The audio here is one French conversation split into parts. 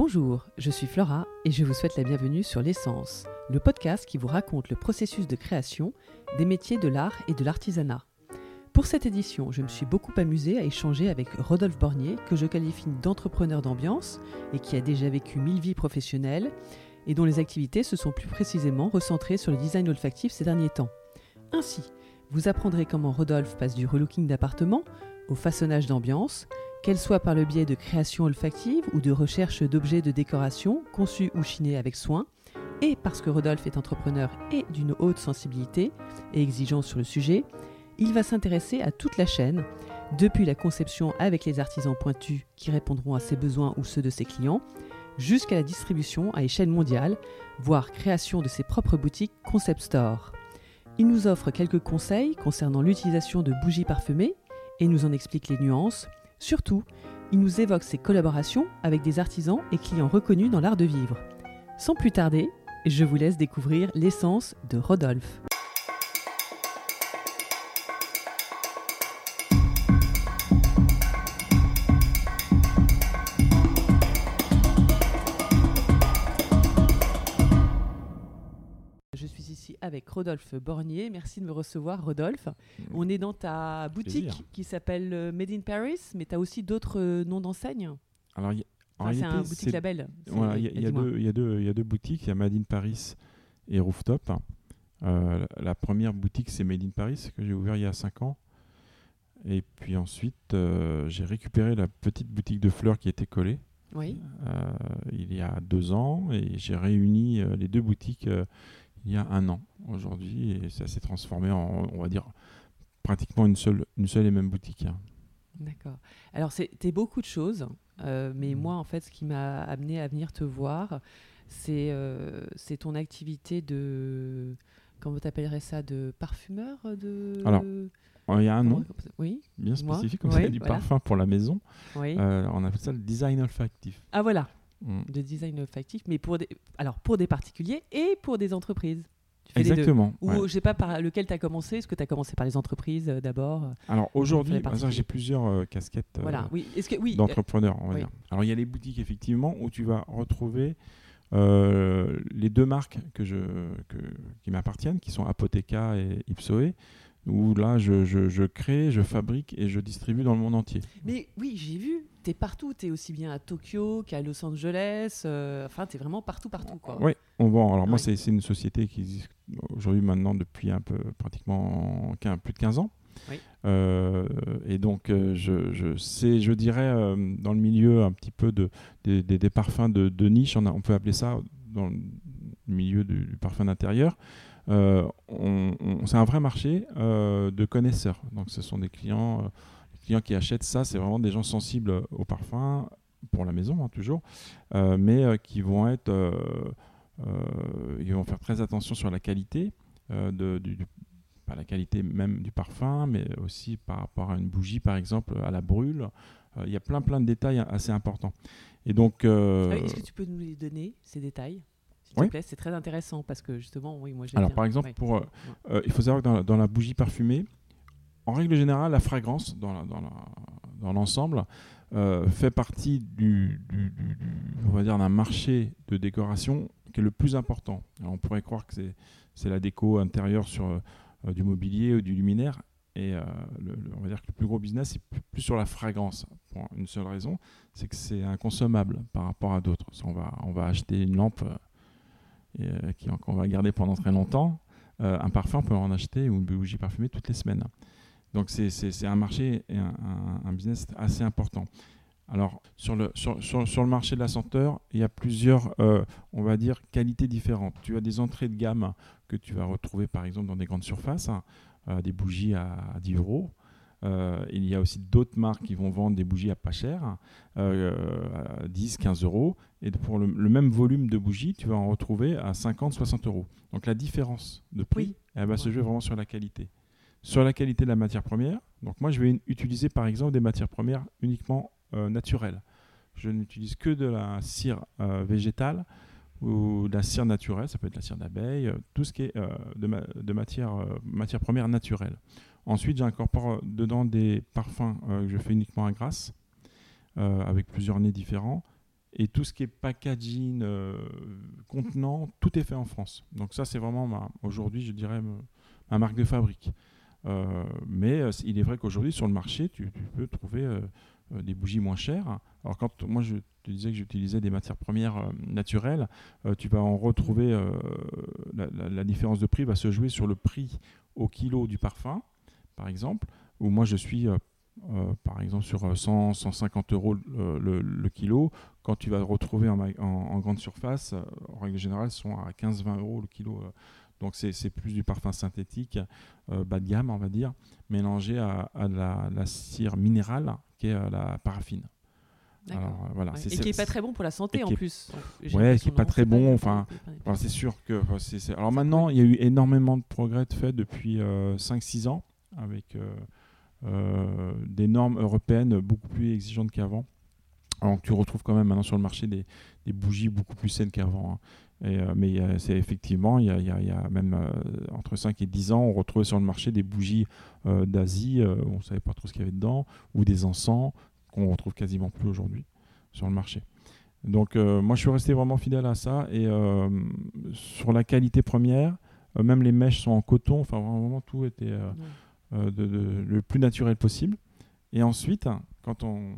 Bonjour, je suis Flora et je vous souhaite la bienvenue sur L'essence, le podcast qui vous raconte le processus de création des métiers de l'art et de l'artisanat. Pour cette édition, je me suis beaucoup amusée à échanger avec Rodolphe Bornier, que je qualifie d'entrepreneur d'ambiance et qui a déjà vécu mille vies professionnelles et dont les activités se sont plus précisément recentrées sur le design olfactif ces derniers temps. Ainsi, vous apprendrez comment Rodolphe passe du relooking d'appartement au façonnage d'ambiance, qu'elle soit par le biais de création olfactive ou de recherche d'objets de décoration conçus ou chinés avec soin, et parce que Rodolphe est entrepreneur et d'une haute sensibilité et exigence sur le sujet, il va s'intéresser à toute la chaîne, depuis la conception avec les artisans pointus qui répondront à ses besoins ou ceux de ses clients, jusqu'à la distribution à échelle mondiale, voire création de ses propres boutiques Concept Store. Il nous offre quelques conseils concernant l'utilisation de bougies parfumées et nous en explique les nuances. Surtout, il nous évoque ses collaborations avec des artisans et clients reconnus dans l'art de vivre. Sans plus tarder, je vous laisse découvrir l'essence de Rodolphe. Rodolphe Bornier. Merci de me recevoir, Rodolphe. On est dans ta boutique Plaisir. qui s'appelle euh, Made in Paris, mais tu as aussi d'autres euh, noms d'enseignes. Alors, y Enfin, c'est un boutique label. Voilà, il y, a- y deux- y a boutiques. Il y a Made in Paris et Rooftop. Euh, la, la première boutique, c'est Made in Paris, que j'ai ouvert il y a 5 ans. Et puis ensuite, euh, j'ai récupéré la petite boutique de fleurs qui était collée Oui. euh, il y a deux ans. Et j'ai réuni les deux boutiques il y a un an aujourd'hui. Et ça s'est transformé en, on va dire, pratiquement une seule, une seule et même boutique. hein. D'accord. Alors, c'était beaucoup de choses, euh, mais Mhm. moi, en fait, ce qui m'a amené à venir te voir, c'est euh, ton activité de. Comment t'appellerais ça De parfumeur de... Alors, Il y a un nom Oui, bien spécifique, comme Oui, ça, du voilà. parfum pour la maison. oui. Euh, on appelle ça le design olfactif. Ah, voilà, Mm. de design olfactif, mais pour des, alors, pour des particuliers et pour des entreprises. Tu fais. Exactement. Ou ouais. je sais pas par lequel tu as commencé. Est-ce que tu as commencé par les entreprises euh, d'abord Alors aujourd'hui, j'ai plusieurs euh, casquettes euh, Voilà, oui. Est-ce que oui euh, d'entrepreneurs. on va oui. dire. Alors il y a les boutiques effectivement où tu vas retrouver euh, les deux marques que je, que- qui m'appartiennent, qui sont Apotheca et Ipsoe, où là je, je- je crée, je fabrique et je distribue dans le monde entier. Mais oui, j'ai vu. Tu es partout. Tu es aussi bien à Tokyo qu'à Los Angeles. euh, enfin, tu es vraiment partout, partout. Quoi. Oui, on vend. Alors moi, Ouais. c'est c'est une société qui existe aujourd'hui maintenant depuis un peu, pratiquement plus de 15 ans. Oui. Euh, et donc, euh, je, je sais, je dirais, euh, dans le milieu un petit peu de, des, des- des parfums de, de niche, on, a- on peut appeler ça dans le milieu du, du parfum d'intérieur. euh, on- on- c'est un vrai marché de connaisseurs. Donc, ce sont des clients, clients qui achètent ça, c'est vraiment des gens sensibles au parfum, pour la maison hein, toujours, euh, mais euh, qui vont être, euh, euh, ils vont faire très attention sur la qualité de, du, pas la qualité même du parfum, mais aussi par rapport à une bougie par exemple, à la brûle. Il y a plein plein de détails assez importants. Et donc, Ah Est-ce que tu peux nous les donner, ces détails S'il Oui. te plaît, c'est très intéressant parce que justement, oui, moi j'ai Alors, bien- par exemple, ouais. pour, il faut savoir que dans, dans la bougie parfumée, en règle générale, la fragrance dans, l'ensemble euh, fait partie du, on va dire d'un marché de décoration qui est le plus important. On pourrait croire que c'est, la déco intérieure sur euh, du mobilier ou du luminaire. Et euh, le- on va dire que le plus gros business, c'est plus, sur la fragrance. Pour une seule raison, c'est que c'est inconsommable par rapport à d'autres. On va, on va acheter une lampe qu'on va garder pendant très longtemps. Un parfum, on peut en acheter ou une bougie parfumée toutes les semaines. Donc c'est- un marché et un, un- un business assez important. Alors sur le, sur, sur- sur le marché de la senteur, il y a plusieurs, euh, on va dire, qualités différentes. Tu as des entrées de gamme que tu vas retrouver par exemple dans des grandes surfaces, hein, euh, des bougies à, à 10 euros. Euh, il y a aussi d'autres marques qui vont vendre des bougies à pas cher, euh, à 10, 15 euros. Et pour le, le même volume de bougies, tu vas en retrouver à 50, 60 euros. Donc la différence de prix, Oui. elle va se jouer vraiment sur la qualité. Sur la qualité de la matière première, donc moi je vais utiliser par exemple des matières premières uniquement euh, naturelles. Je n'utilise que de la cire euh, végétale ou de la cire naturelle, ça peut être la cire d'abeille, euh, tout ce qui est de, ma- de matière, première naturelle. Ensuite, j'incorpore dedans des parfums que je fais uniquement à grasse, avec plusieurs nez différents. Et tout ce qui est packaging, contenant, tout est fait en France. Donc ça, c'est vraiment aujourd'hui, je dirais, ma marque de fabrique. Euh, mais euh, il est vrai qu'aujourd'hui, sur le marché, tu, peux trouver euh, des bougies moins chères. Alors quand moi, je te disais que j'utilisais des matières premières naturelles, tu vas en retrouver, la, différence de prix va se jouer sur le prix au kilo du parfum, par exemple, où moi je suis, par exemple, sur euh, 100, 150 euros le, kilo. Quand tu vas retrouver en, en- grande surface, en règle générale, sont à 15-20 euros le kilo. Euh. Donc c'est plus du parfum synthétique, euh, bas de gamme, on va dire, mélangé à, à la, la cire minérale, qui est euh, la paraffine. Alors, euh, voilà, Ouais. Et qui n'est pas très bon pour la santé en est- plus. J'ai Ouais, qui est pas très bon, enfin, c'est sûr que. c'est- Alors maintenant, il y a eu énormément de progrès de fait depuis 5-6 ans, avec euh, euh, des normes européennes beaucoup plus exigeantes qu'avant. Alors que tu retrouves quand même maintenant sur le marché des, des bougies beaucoup plus saines qu'avant. hein. Et, euh, mais c'est effectivement, il y a, il y a- il y a même euh, entre 5 et 10 ans, on retrouvait sur le marché des bougies euh, d'Asie, on ne savait pas trop ce qu'il y avait dedans, ou des encens qu'on retrouve quasiment plus aujourd'hui sur le marché. Donc moi je suis resté vraiment fidèle à ça et sur la qualité première, même les mèches sont en coton, enfin vraiment tout était Ouais. de, de- le plus naturel possible. Et ensuite, quand on,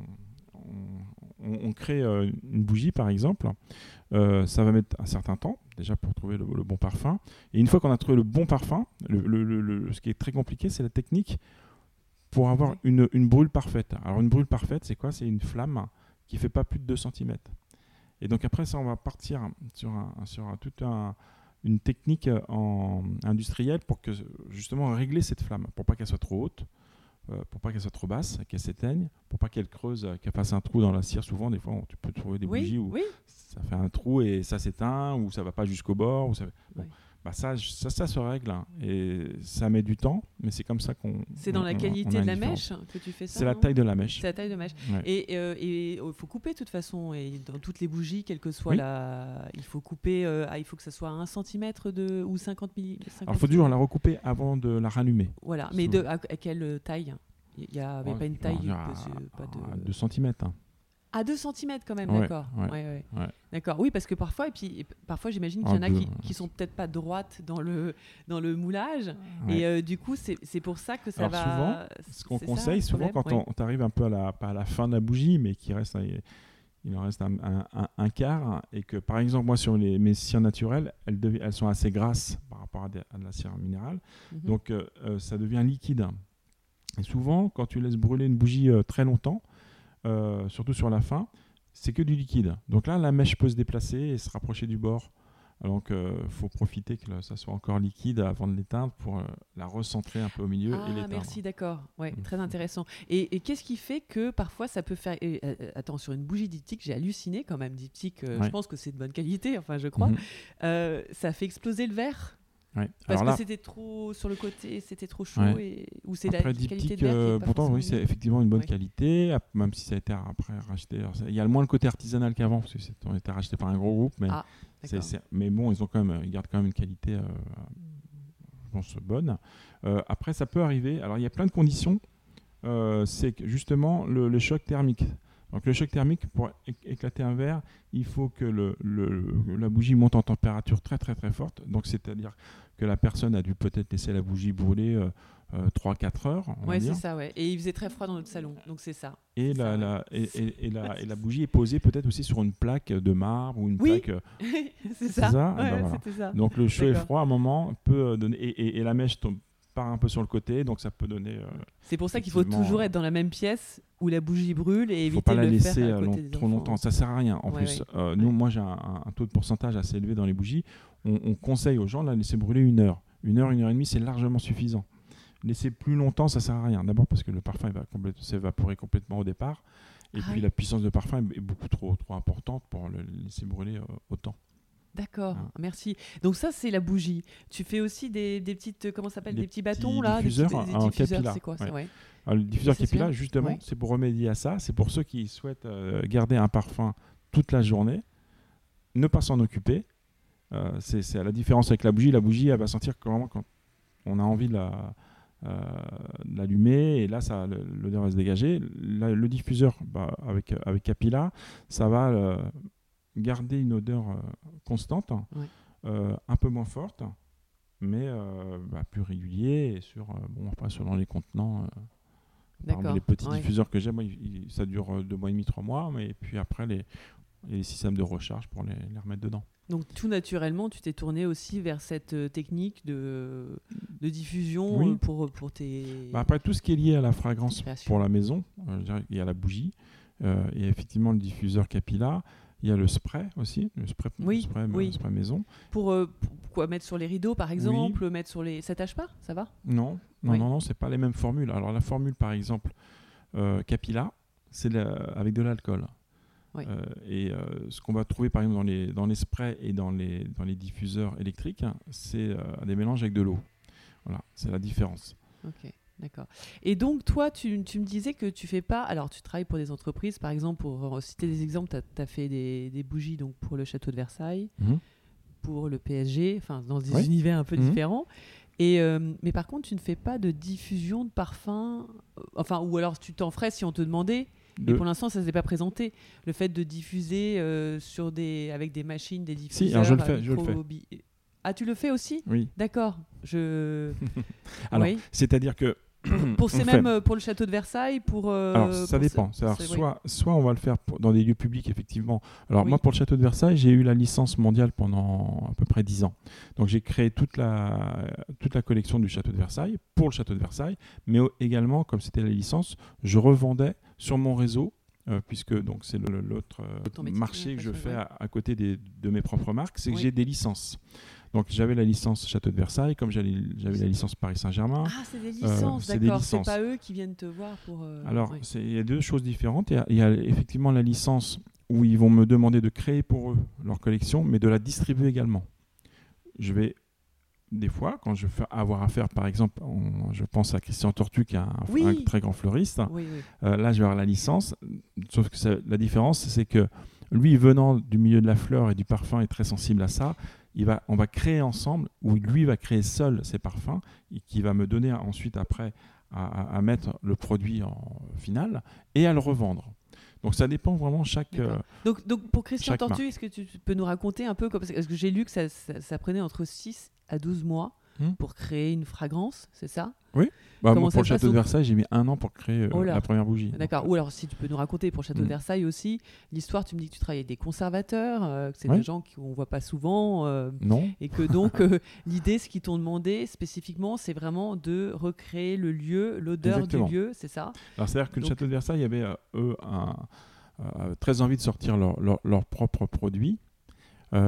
on, on- on crée une bougie par exemple, euh, ça va mettre un certain temps déjà pour trouver le, le bon parfum. Et une fois qu'on a trouvé le bon parfum, le, le- ce qui est très compliqué, c'est la technique pour avoir une, une brûle parfaite. Alors une brûle parfaite, c'est quoi? C'est une flamme qui fait pas plus de 2 cm. Et donc après ça, on va partir sur, un, sur un- toute un- une technique euh, en, industrielle pour que justement régler cette flamme, pour pas qu'elle soit trop haute, pour pas qu'elle soit trop basse, qu'elle s'éteigne, pour pas qu'elle creuse, euh, qu'elle fasse un trou dans la cire. Souvent, des fois, on- tu peux trouver des Oui, bougies où oui. ça fait un trou et ça s'éteint ou ça va pas jusqu'au bord. Ou ça... bon. Ouais. Bah ça, ça, ça se règle hein. et ça met du temps, mais c'est comme ça qu'on. C'est dans on- la qualité de la mèche que tu fais ça C'est la taille de la mèche. C'est la taille de mèche. Ouais. Et euh, et, il faut couper de toute façon. Et dans toutes les bougies, quelle que soit Oui. la. Il faut couper. euh, ah, il faut que ça soit 1 cm de, ou 50 mm. Alors, il faut toujours la recouper avant de la rallumer. Voilà. Mais de, à, à quelle taille? Il n'y avait Ouais, pas une taille. pas de- à 2 cm. À 2 cm quand même, Ouais, d'accord. ouais, Ouais. D'accord. Oui, parce que parfois, et puis et parfois, j'imagine qu'il y en a qui, qui sont peut-être pas droites dans le dans le moulage, et euh, du coup, c'est pour ça que ça Alors, va. souvent, Ce qu'on ça, conseille le souvent quand on, on arrive un peu à la, pas à la fin de la bougie, mais qu'il reste il en reste un, un- un- un quart, et que par exemple, moi sur les, mes cires naturelles, elles, devi- elles sont assez grasses par rapport à, de la cire minérale, Mhm. donc euh, euh, ça devient liquide. Et souvent, quand tu laisses brûler une bougie euh, très longtemps, euh, surtout sur la fin, c'est que du liquide. Donc là, la mèche peut se déplacer et se rapprocher du bord. Donc, il faut profiter que ça soit encore liquide avant de l'éteindre pour euh, la recentrer un peu au milieu et Ah, l'éteindre. merci, d'accord. Ouais, très intéressant. Et, et qu'est-ce qui fait que parfois ça peut faire. et, euh, euh, attends, sur une bougie diptyque, j'ai halluciné quand même. Diptyque, euh, je pense que c'est de bonne qualité, enfin, je crois. Mhm. Euh, ça fait exploser le verre? Ouais. parce Alors que c'était trop sur le côté, c'était trop chaud. Ouais. Et, ou c'est la qualité de euh, pourtant, oui, c'est effectivement une bonne Ouais. qualité, même si ça a été après racheté. Il y a le moins le côté artisanal qu'avant, parce que c'est on a été racheté par un gros groupe, mais, Ah, mais bon, ils, ont quand même, ils gardent quand même une qualité, euh, je pense, bonne. Euh, après, ça peut arriver. Alors, il y a plein de conditions. Euh, c'est justement le, le choc thermique. Donc, le choc thermique, pour éc- éclater un verre, il faut que le, le- la bougie monte en température très, très, très forte. Donc, c'est-à-dire que la personne a dû peut-être laisser la bougie brûler euh, 3-4 heures. on va Ouais, dire. c'est ça, ouais. Et il faisait très froid dans notre salon, donc c'est ça. Et la, ça, la- et, et- et la, et la bougie est posée peut-être aussi sur une plaque de marbre ou une Oui. plaque. euh, c'est ça. ça? Ouais, voilà. c'était ça. Donc le chaud et froid à un moment peut euh, donner. Et la mèche tombe, part un peu sur le côté, donc ça peut donner. euh, C'est pour ça qu'il faut toujours être dans la même pièce où la bougie brûle et éviter faut pas la de le laisser faire à euh, côté long- des trop longtemps. Ça sert à rien. En Ouais, plus, ouais. Euh, nous, moi, j'ai un, un taux de pourcentage assez élevé dans les bougies. On, on conseille aux gens de la laisser brûler une heure. Une heure, une heure et demie, c'est largement suffisant. Laisser plus longtemps, ça sert à rien. D'abord parce que le parfum il va complète- s'évaporer complètement au départ. Et Ah puis la puissance de parfum est est beaucoup trop, trop importante pour le laisser brûler euh, autant. D'accord, Voilà. merci. Donc ça c'est la bougie. Tu fais aussi des, des petites euh, comment ça s'appelle Des des petits bâtons petits là, des petits- diffuseurs des diffuseurs, capillaire, c'est quoi ça ouais. ouais. Alors, le diffuseur capillaire, justement, Ouais. c'est pour remédier à ça. C'est pour ceux qui souhaitent euh, garder un parfum toute la journée, ne pas s'en occuper. Euh, c'est à la différence avec la bougie. La bougie, elle va sentir vraiment quand on a envie de la, l'allumer et là ça l'odeur va se dégager. le diffuseur bah, avec avec Capilla, ça va garder une odeur constante, un peu moins forte, mais bah, plus régulier et sur bon après selon les contenants. les petits diffuseurs que j'ai, ça dure deux mois et demi, trois mois, mais puis après les, les systèmes de recharge pour les, remettre dedans. Donc tout naturellement, tu t'es tourné aussi vers cette euh, technique de, de diffusion euh, pour, pour tes... Bah après, tout ce qui est lié à la fragrance pour la maison, euh, il y a la bougie, euh, il y a effectivement le diffuseur Capilla, il y a le spray aussi, le spray, oui, spray, oui. spray maison. Pour, quoi mettre sur les rideaux par exemple, mettre sur les... Ça tâche pas Ça va? Non, non, non, non, c'est pas les mêmes formules. Alors la formule par exemple Capilla, c'est avec de l'alcool. Euh, et euh, ce qu'on va trouver par exemple dans les, dans les sprays et dans les, dans les diffuseurs électriques, c'est euh, des mélanges avec de l'eau. Voilà, c'est la différence. D'accord. Et donc, toi, tu, tu, me disais que tu fais pas. Alors, tu travailles pour des entreprises, par exemple, pour citer des exemples, tu as, fait des, des, bougies donc, pour le château de Versailles, mhm. pour le PSG, enfin, dans des univers un peu mhm. différents. Et, mais par contre, tu ne fais pas de diffusion de parfum, enfin, ou alors tu t'en ferais si on te demandait, et pour l'instant, ça ne s'est pas présenté. Le fait de diffuser euh, sur des, avec des machines, des diffuseurs. Si, alors je le fais. Je le fais. Ah, tu le fais aussi? Oui. D'accord. Je. alors, c'est-à-dire que. Pour, ces mêmes, euh, pour le château de Versailles, pour. Euh, alors, ça dépend. Alors, soit, soit on va le faire dans des lieux publics, effectivement. Alors, moi, pour le château de Versailles, j'ai eu la licence mondiale pendant à peu près 10 ans. Donc, j'ai créé toute la, toute la collection du château de Versailles pour le château de Versailles, mais également, comme c'était la licence, je revendais sur mon réseau, euh, puisque donc c'est l'autre euh, marché que je fais à, côté des, de mes propres marques, c'est que j'ai des licences. Donc j'avais la licence Château de Versailles, comme j'avais la licence Paris Saint-Germain. Ah, c'est des euh, licences, d'accord. C'est pas eux qui viennent te voir pour. Alors, il y a deux choses différentes. Il y, a effectivement la licence où ils vont me demander de créer pour eux leur collection, mais de la distribuer également. Je vais des fois, quand je vais avoir affaire, par exemple, je pense à Christian Tortu, qui est un, très grand fleuriste, euh, là, je vais avoir la licence. Sauf que la différence, c'est que lui, venant du milieu de la fleur et du parfum, est très sensible à ça. Il va, on va créer ensemble, ou lui va créer seul ses parfums, et qui va me donner ensuite, après, à, mettre le produit en final et à le revendre. Donc ça dépend vraiment chaque. Euh, donc, donc pour Christian Tortu, est-ce que tu peux nous raconter un peu Parce que j'ai lu que ça, ça, prenait entre 6 à 12 mois hmm. pour créer une fragrance, c'est ça? Oui. Bah, pour le château de Versailles, j'ai mis un an pour créer euh, oh la première bougie. D'accord. Ou alors, si tu peux nous raconter pour le château de hmm. Versailles aussi, l'histoire, tu me dis que tu travailles avec des conservateurs, euh, que c'est des gens qu'on ne voit pas souvent. Euh, non. Et que donc, l'idée, ce qu'ils t'ont demandé spécifiquement, c'est vraiment de recréer le lieu, l'odeur du lieu, c'est ça? Alors, c'est-à-dire que le château de Versailles, il y avait, eux, un, très envie de sortir leurs leur, leur propres produits. il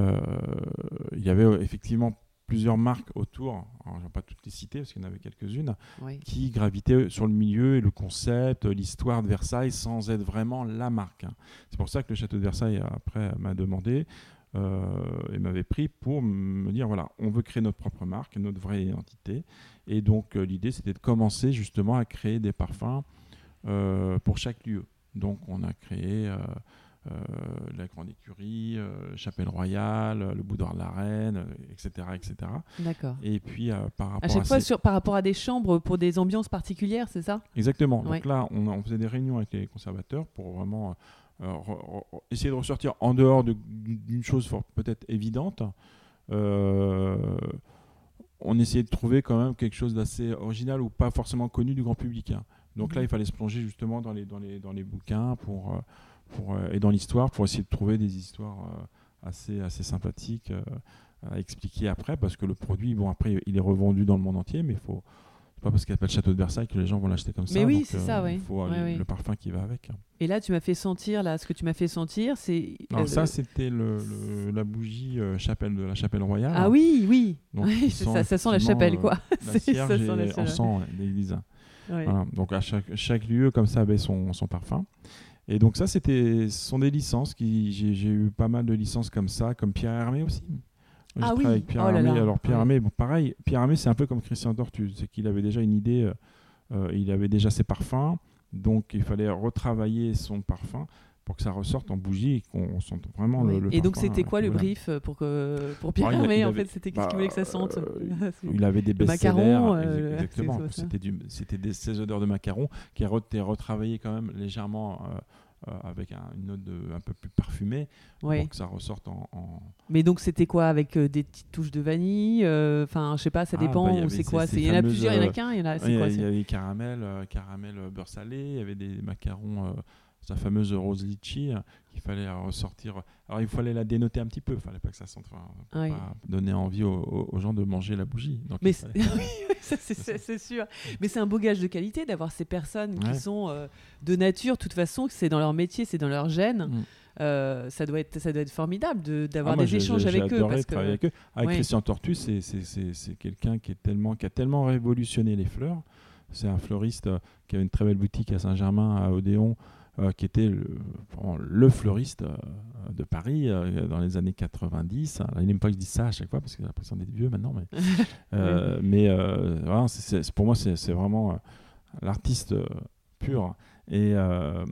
y avait effectivement plusieurs marques autour, je ne vais pas toutes les citer parce qu'il y en avait quelques-unes, qui gravitaient sur le milieu et le concept, l'histoire de Versailles sans être vraiment la marque. C'est pour ça que le château de Versailles, après, m'a demandé euh, et m'avait pris pour me dire voilà, on veut créer notre propre marque, notre vraie identité. Et donc, euh, l'idée, c'était de commencer justement à créer des parfums euh, pour chaque lieu. Donc, on a créé. Euh, la Grande Écurie, euh, Chapelle Royale, le Boudoir de la Reine, etc. etc. D'accord. Et puis par rapport à chaque fois sur, par rapport à des chambres pour des ambiances particulières, c'est ça? Exactement. Donc là, on, faisait des réunions avec les conservateurs pour vraiment euh, essayer de ressortir en dehors d'une chose peut-être évidente. on essayait de trouver quand même quelque chose d'assez original ou pas forcément connu du grand public. Hein. Donc là, mhm. il fallait se plonger justement dans les, dans les, dans les bouquins pour, euh, et dans l'histoire pour essayer de trouver des histoires euh, assez, assez sympathiques euh, à expliquer après, parce que le produit, bon, après, il est revendu dans le monde entier, mais il faut pas parce qu'il appelle Château de Versailles que les gens vont l'acheter comme ça. Mais oui, c'est ça, oui. Il faut le parfum qui va avec. Et là, tu m'as fait sentir, là, ce que tu m'as fait sentir, c'est. Alors, ça, c'était le, la bougie chapelle de la chapelle royale. Ah oui, oui. ça, ça, sent la chapelle, quoi. la ça sent la en sang l'église. Donc, à chaque, chaque lieu, comme ça, avait son, son parfum. Et donc ça, c'était, ce sont des licences qui, j'ai, eu pas mal de licences comme ça, comme Pierre Hermé aussi. ah oui. Avec Pierre oh Hermé. Alors Pierre Hermé, bon, pareil, Pierre Hermé, c'est un peu comme Christian Tortu, c'est qu'il avait déjà une idée, euh, euh, il avait déjà ses parfums, donc il fallait retravailler son parfum pour que ça ressorte en bougie et qu'on sente vraiment Oui. le, le Et donc c'était quoi euh, le voilà. brief euh, pour, que, pour Pierre Bah, il a- Hermé il En avait- fait, c'était qu'est-ce qu'il bah, voulait que ça sente euh, Il avait des Le best-sellers. euh, exactement. C'était c'était des ces odeurs de macaron qui été retravaillées quand même légèrement euh, euh, avec un- une note de- un peu plus parfumée Ouais. pour que ça ressorte en. en- Mais donc c'était quoi avec euh, des petites touches de vanille euh, Enfin, je sais pas, ça Ah, dépend. bah, c'est ces- quoi Il y en a plusieurs, il y en a euh, qu'un. Il y en a. C'est il y avait caramel, euh, caramel euh, beurre salé, il y avait des macarons, euh, sa fameuse rose litchi euh, qu'il fallait ressortir. Alors il fallait la dénoter un petit peu, il fallait pas que ça sente, enfin, Oui. pas donner envie aux, gens de manger la bougie. Donc, Mais c'est- fallait- sûr. Mais c'est un beau gage de qualité d'avoir ces personnes Ouais. qui sont euh, de nature, de toute façon, c'est dans leur métier, c'est dans leur gène. Mm. Euh, ça doit être, ça doit être formidable d'avoir Ah, des échanges avec eux. Parce que, avec eux. Avec Ouais. Christian Tortus, c'est- quelqu'un qui, est tellement- qui a tellement révolutionné les fleurs. C'est un fleuriste qui avait une très belle boutique à Saint-Germain, à Odéon, qui était le, le fleuriste euh, de Paris euh, dans les années 90. Alors, il n'aime pas que je dise ça à chaque fois parce que j'ai l'impression d'être vieux maintenant. Mais, euh, mais euh, pour moi, c'est vraiment euh, l'artiste euh, pur. Et euh,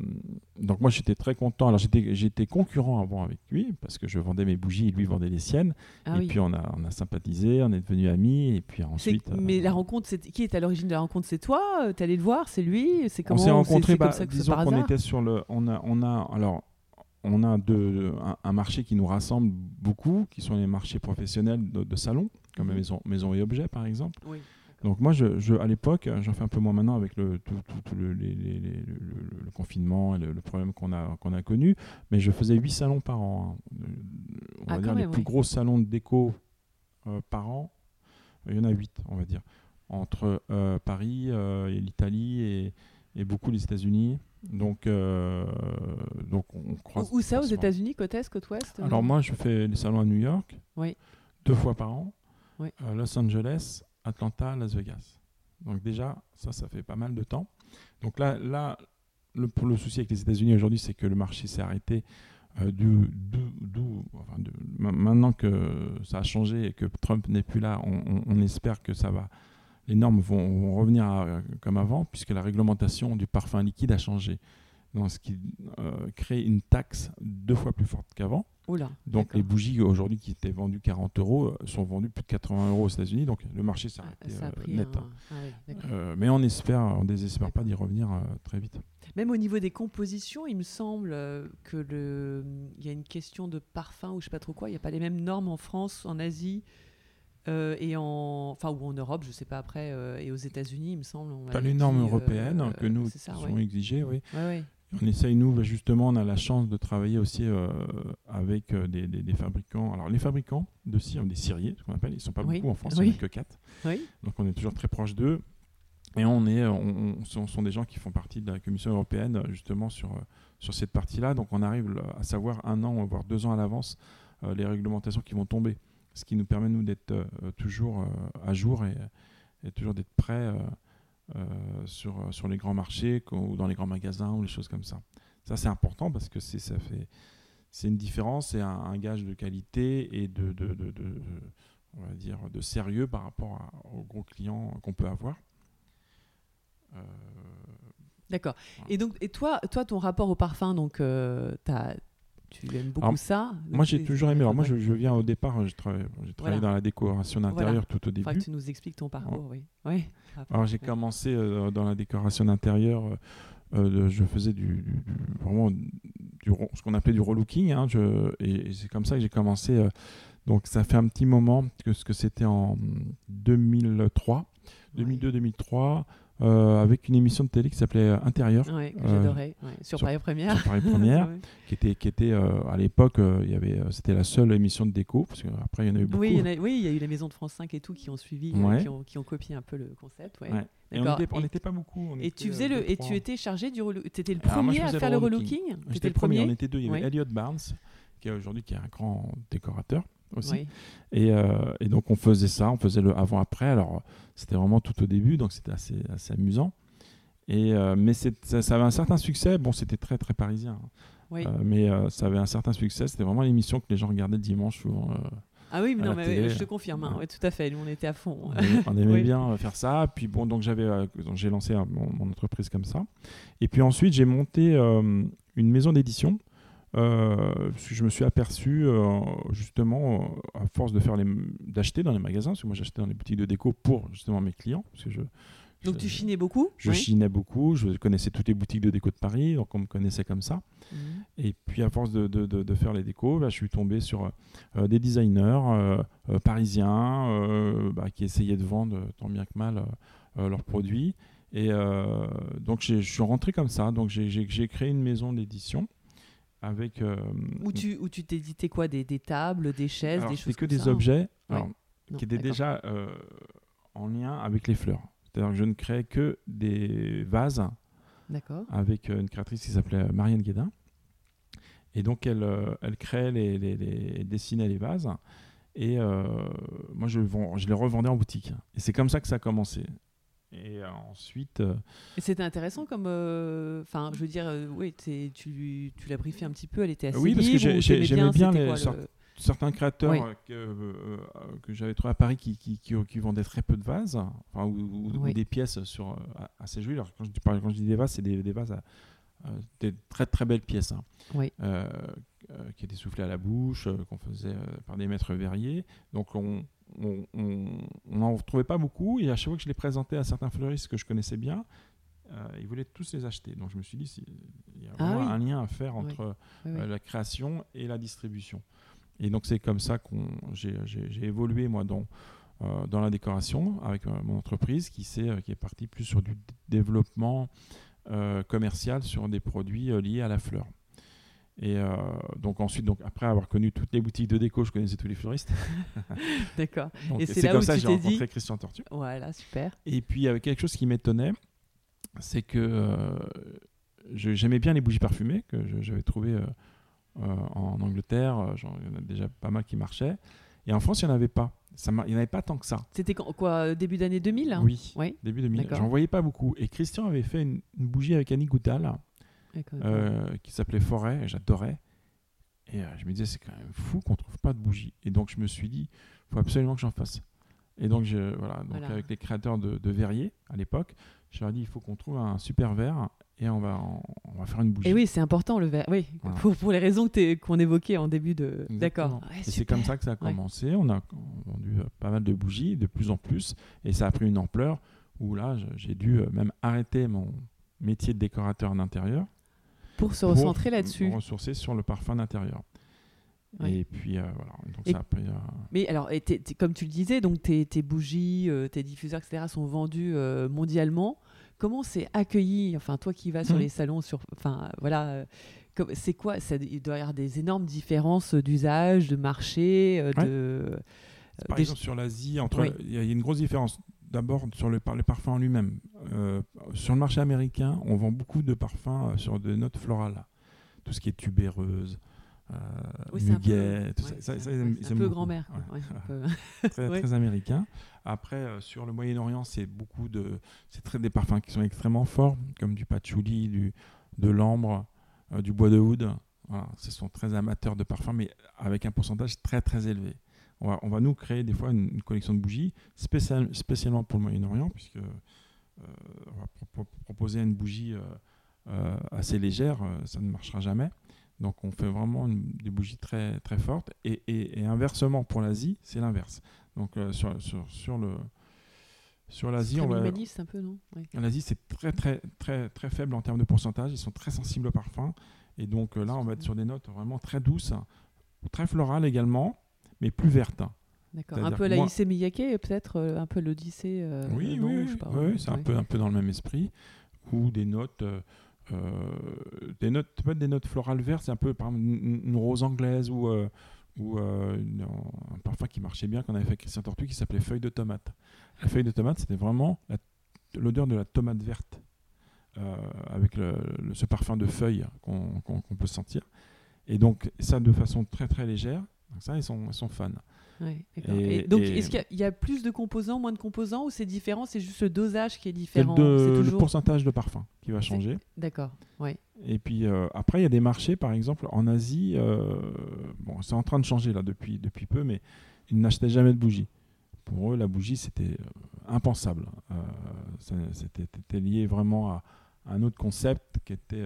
donc moi j'étais très content. Alors j'étais concurrent avant avec lui parce que je vendais mes bougies et lui vendait les siennes. Ah et oui. puis on a, on a sympathisé, on est devenus amis et puis ensuite. euh, mais la rencontre, c'est qui est à l'origine de la rencontre? C'est toi? Euh, T'es allé le voir? C'est lui? C'est on comment? S'est c'est- rencontrés. Bah, ça disons qu'on était sur le. On a on a alors on a deux- un, un marché qui nous rassemble beaucoup, qui sont les marchés professionnels de, de salon, comme Mhm. maison, maison et objets par exemple. Oui. Donc moi, je, je- à l'époque, j'en fais un peu moins maintenant avec le, tout, tout- tout le, les- les- les- le- le- le confinement et le, le problème qu'on a, qu'on a connu, mais je faisais 8 salons par an. hein. Euh, On Ah, va dire les plus gros salons de déco euh, par an, il y en a 8, on va dire, entre euh, Paris euh, et l'Italie et, et beaucoup les États-Unis. Donc, euh, donc on croise. Où, ça Aux. États-Unis, côte est, côte ouest Alors moi, je fais les salons à New York, Oui. deux fois par an, Oui. euh, Los Angeles, Atlanta, Las Vegas. Donc déjà, ça, ça fait pas mal de temps. Donc là, là le, pour le souci avec les États-Unis aujourd'hui, c'est que le marché s'est arrêté. euh, du- d'où- d'où- enfin, maintenant que ça a changé et que Trump n'est plus là, on, espère que ça va, les normes vont, revenir comme avant, puisque la réglementation du parfum liquide a changé. Donc, ce qui euh, crée une taxe deux fois plus forte qu'avant. Donc les bougies aujourd'hui qui étaient vendues 40 euros euh, sont vendues plus de 80 euros aux États-Unis. Donc le marché s'est Ah, arrêté euh, net. un- ah. Euh, mais on espère, on désespère pas d'y revenir très vite. Même au niveau des compositions, il me semble que le, il y a une question de parfum ou je sais pas trop quoi. Il n'y a pas les mêmes normes en France, en Asie euh, et en, enfin ou en Europe, je sais pas après, euh, et aux États-Unis, il me semble. on Pas m'avait les normes euh, européennes que nous ça, qui ouais. sont exigées, oui. Ouais, ouais. On essaye, nous, bah, justement, on a la chance de travailler aussi euh, avec euh, des, des- des fabricants. Alors, les fabricants de cire, des ciriers, ce qu'on appelle, ils ne sont pas Oui. beaucoup en France, il n'y en a que 4. Oui. Donc, on est toujours très proche d'eux. Et on est, on, on- sont des gens qui font partie de la Commission européenne, euh, justement, sur, euh, sur cette partie-là. Donc, on arrive à savoir un an, voire deux ans à l'avance, euh, les réglementations qui vont tomber. Ce qui nous permet, nous, d'être euh, toujours euh, à jour et, et toujours d'être prêts. Euh, euh, sur, sur les grands marchés ou dans les grands magasins ou les choses comme ça. Ça, c'est important parce que c'est, ça fait, c'est une différence, c'est un, un gage de qualité et de, de, de- de- on va dire, de sérieux par rapport à- aux gros clients qu'on peut avoir. Euh, D'accord. Voilà. Et donc, et toi, toi, ton rapport au parfum, donc, euh, tu aimes beaucoup Alors, ça? Moi, j'ai toujours aimé. Alors, moi, je, je viens au départ, j'ai travaillé Voilà. dans la décoration d'intérieur tout au début. Faudra que tu nous expliques ton parcours, oui. Oui. Alors j'ai commencé euh, dans la décoration d'intérieur. euh, euh, je faisais du, vraiment du, ce qu'on appelait du relooking. hein, je- et et c'est comme ça que j'ai commencé. euh, donc ça fait un petit moment que ce que c'était en 2003, 2002-2003, euh, avec une émission de télé qui s'appelait euh, Intérieur. Ouais, que Euh, j'adorais. ouais. Sur, sur- Paris Première. sur Paris Première, Ouais. qui était, qui était euh, à l'époque, euh, il y avait, c'était la seule émission de déco, parce qu'après il y en a eu beaucoup. Oui, il y, a, oui, il y a eu les maisons de France 5 et tout qui ont suivi, qui, ont, qui ont copié un peu le concept. Ouais. Et on n'était on pas beaucoup. on Et était, tu faisais le, et tu étais chargé du relooking. Le Alors, moi, je premier à faire le le relooking? J'étais le premier, on premier? était deux. Il y avait. Elliot Barnes, qui est aujourd'hui qui est un grand décorateur aussi. Oui. Et, euh, et donc on faisait ça, on faisait le avant-après. Alors c'était vraiment tout au début, donc c'était assez, assez amusant. Et, euh, mais ça, ça avait un certain succès. Bon, c'était très très parisien, hein. Oui. Euh, mais ça avait un certain succès. C'était vraiment l'émission que les gens regardaient le dimanche souvent. Ah oui, mais non, mais télé. je te confirme, hein, Ouais. tout à fait. Nous, on était à fond. On aimait, on aimait Oui. bien faire ça. Puis bon, donc j'avais, j'ai lancé mon, mon entreprise comme ça. Et puis ensuite, j'ai monté une maison d'édition. Euh, parce que je me suis aperçu euh, justement euh, à force de faire les d'acheter dans les magasins parce que moi j'achetais dans les boutiques de déco pour justement mes clients parce que je Donc, tu chinais beaucoup je Oui. chinais beaucoup je connaissais toutes les boutiques de déco de Paris donc on me connaissait comme ça Mhm. et puis à force de, de- de- de faire les décos, bah, je suis tombé sur euh, des designers euh, euh, parisiens bah, qui essayaient de vendre tant bien que mal leurs produits. Et donc je suis rentré comme ça. Donc j'ai créé une maison d'édition avec. euh, Où tu où tu t'éditais quoi? Des, des tables, des chaises, alors, des c'était choses que comme des ça, hein? objets Ouais. alors, Non, qui étaient déjà euh, en lien avec les fleurs. C'est-à-dire que je ne créais que des vases avec euh, une créatrice qui s'appelait Marianne Guédin. Et donc, elle, elle créait les, les, les- dessinait les vases. Et euh, moi, je, vends- je les revendais en boutique. Et c'est comme ça que ça a commencé. Et euh, ensuite, euh, Et c'était intéressant comme. euh, Enfin, je veux dire, euh, oui, tu, tu l'as briefé un petit peu, elle était assez Oui, parce que j'aimais bien c'était les quoi, sortes- le- certains créateurs Oui. que, euh, que j'avais trouvé à Paris qui, qui, qui, qui vendaient très peu de vases, enfin, ou, ou- ou Oui. des pièces sur, assez jolies. Alors, quand, je dis, par- quand je dis des vases, c'est des, des vases à des très très belles pièces. hein. Oui. Qui étaient soufflées à la bouche, qu'on faisait par des maîtres verriers. Donc on on- n'en trouvait pas beaucoup et à chaque fois que je les présentais à certains fleuristes que je connaissais bien, euh, ils voulaient tous les acheter. Donc je me suis dit, il y a Ah oui. un lien à faire entre Oui, oui. euh, la création et la distribution. Et donc c'est comme ça que j'ai évolué moi dans, euh, dans la décoration avec mon entreprise qui, euh, qui est partie plus sur du développement commercial sur des produits liés à la fleur. Et euh, donc ensuite, donc après avoir connu toutes les boutiques de déco, je connaissais tous les fleuristes. D'accord. Et c'est comme où ça que j'ai rencontré dit- Christian Tortu. Voilà, super. Et puis, il y avait quelque chose qui m'étonnait, c'est que euh, j'aimais bien les bougies parfumées que j'avais trouvées euh, en Angleterre. genre, il y en a déjà pas mal qui marchaient. Et en France, il n'y en avait pas. Ça il n'y en avait pas tant que ça. C'était quoi, début d'année 2000 hein? Oui, début 2000. D'accord. J'en voyais pas beaucoup. Et Christian avait fait une, une bougie avec Annie Goutal. Euh, qui s'appelait Forêt. et J'adorais. Et euh, je me disais, c'est quand même fou qu'on trouve pas de bougie. Et donc, je me suis dit, il faut absolument que j'en fasse. Et donc, je, voilà, donc Voilà. avec les créateurs de, de verriers à l'époque, je leur ai dit, il faut qu'on trouve un super verre et on va, en- on va faire une bougie. Et oui, c'est important le verre. Oui, Voilà. pour, pour les raisons qu'on évoquait en début de. D'accord. Ouais, et c'est comme ça que ça a Ouais. commencé. On a vendu euh, pas mal de bougies, de plus en plus. Et ça a pris une ampleur où là, j'ai dû même arrêter mon métier de décorateur d'intérieur Pour se recentrer là-dessus. ressourcer sur le parfum d'intérieur. Ouais. Et puis euh, voilà. Donc Et- ça a pris. euh, Mais alors, et comme tu le disais, donc tes, tes bougies, euh, tes diffuseurs, etc., sont vendus euh, mondialement. Comment c'est accueilli Enfin, toi qui vas sur Mhm. les salons, sur, enfin, voilà, c'est quoi ça, Il doit y avoir des énormes différences d'usage, de marché, Ouais. de. Par des- exemple, sur l'Asie, entre Oui. il y a une grosse différence. D'abord sur le, par- le parfum en lui-même. Euh, sur le marché américain, on vend beaucoup de parfums euh, sur des notes florales. Tout ce qui est tubéreuse, euh, Oui, muguet, tout ouais, ça. ça, c'est ça, un- peu grand-mère. Ouais. quoi. Ouais, un peu- très, américain. Après, euh, sur le Moyen-Orient, c'est beaucoup de, c'est très des parfums qui sont extrêmement forts, comme du patchouli, du, de l'ambre, du bois de oud. Voilà, ce sont très amateurs de parfums, mais avec un pourcentage très très élevé. On va, on va nous créer des fois une, une collection de bougies spécial- spécialement pour le Moyen-Orient, puisque euh, on va pro- pro- proposer une bougie euh, euh, assez légère, ça ne marchera jamais. Donc on fait vraiment une- des bougies très, très fortes. Et, et- et inversement, pour l'Asie, c'est l'inverse. Donc euh, sur, sur, sur, le, sur l'Asie, on va... un peu, non? Ouais. L'Asie, c'est très, très, très, très faible en termes de pourcentage. Ils sont très sensibles au parfum. Et donc là, on va être sur des notes vraiment très douces, très florales également, mais plus vertes. D'accord. Un peu la Issey Miyake, peut-être euh, un peu l'Odyssée. euh, oui, non, oui, je sais oui, pas, oui, ouais, c'est un, peu, un peu dans le même esprit. Ou des notes, euh, des notes, peut-être des notes florales vertes, c'est un peu par exemple une, une rose anglaise ou, ou une- un parfum qui marchait bien qu'on avait fait avec Christian Tortu qui s'appelait feuille de tomate. La feuille de tomate, c'était vraiment l'odeur de la tomate verte avec le- le- ce parfum de feuille qu'on peut sentir. Et donc ça de façon très très légère. Donc ça, ils sont, ils sont fans. Ouais, d'accord. Et- Et donc, et- est-ce qu'il y a- il y, a plus de composants, moins de composants, ou c'est différent C'est juste le dosage qui est différent le pourcentage de parfum qui va changer. D'accord. Ouais. Et puis euh, après, il y a des marchés, par exemple, en Asie. euh, bon, c'est en train de changer là depuis, depuis peu, mais ils n'achetaient jamais de bougies. Pour eux, la bougie, c'était impensable. c'était lié vraiment à, un autre concept qui était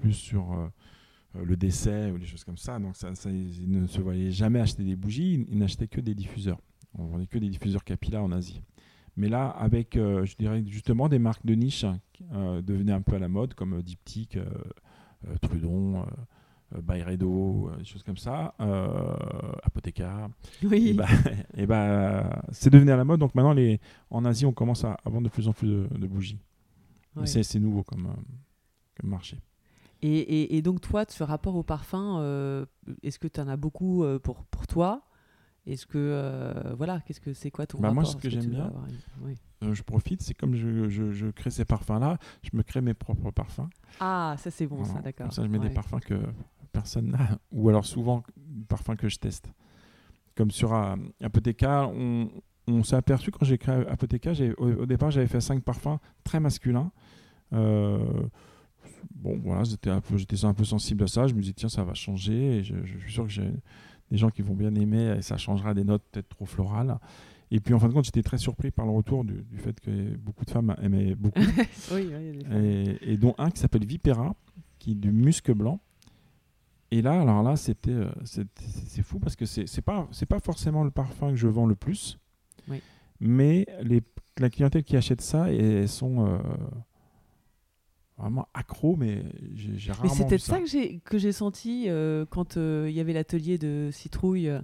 plus sur le décès ou des choses comme ça. Donc, ça, ils ne se voyaient jamais acheter des bougies, ils n'achetaient que des diffuseurs. On vendait que des diffuseurs Capilla en Asie. Mais là, avec, euh, je dirais justement des marques de niche euh, devenaient un peu à la mode, comme euh, Diptyque, Trudon, Byredo, des choses comme ça, Apothéca. Oui. Et bah, bah, c'est devenu à la mode. Donc maintenant, les, en Asie, on commence à, vendre de plus en plus de, bougies. C'est nouveau comme, comme marché. Et, et, donc, toi, ce rapport au parfum, est-ce que tu en as beaucoup pour, pour toi? Est-ce que euh, voilà, qu'est-ce que c'est quoi ton bah rapport? Moi, ce que, j'aime bien, euh, je profite, c'est comme je, je, crée ces parfums-là, je me crée mes propres parfums. Ah, ça c'est bon, ça, d'accord. Comme ça, je mets des parfums que personne n'a, ou alors souvent des parfums que je teste. Comme sur euh, Apothéca, on, on s'est aperçu quand j'ai créé Apothéca, au, au, départ, j'avais fait cinq parfums très masculins. Bon, voilà, j'étais un, peu, un peu sensible à ça. Je me dis, tiens, ça va changer. Et je, je suis sûr que j'ai des gens qui vont bien aimer et ça changera des notes peut-être trop florales. Et puis en fin de compte, j'étais très surpris par le retour du, fait que beaucoup de femmes aimaient beaucoup. oui, et, et, dont un qui s'appelle Vipera, qui est du musc blanc. Et là, alors là, c'était euh, c'est fou parce que c'est pas c'est pas forcément le parfum que je vends le plus, mais les, la clientèle qui achète ça, et elles sont euh, vraiment accro, mais j'ai rarement. Mais c'était ça. que j'ai que j'ai senti euh, quand euh, il y avait l'atelier de citrouille euh,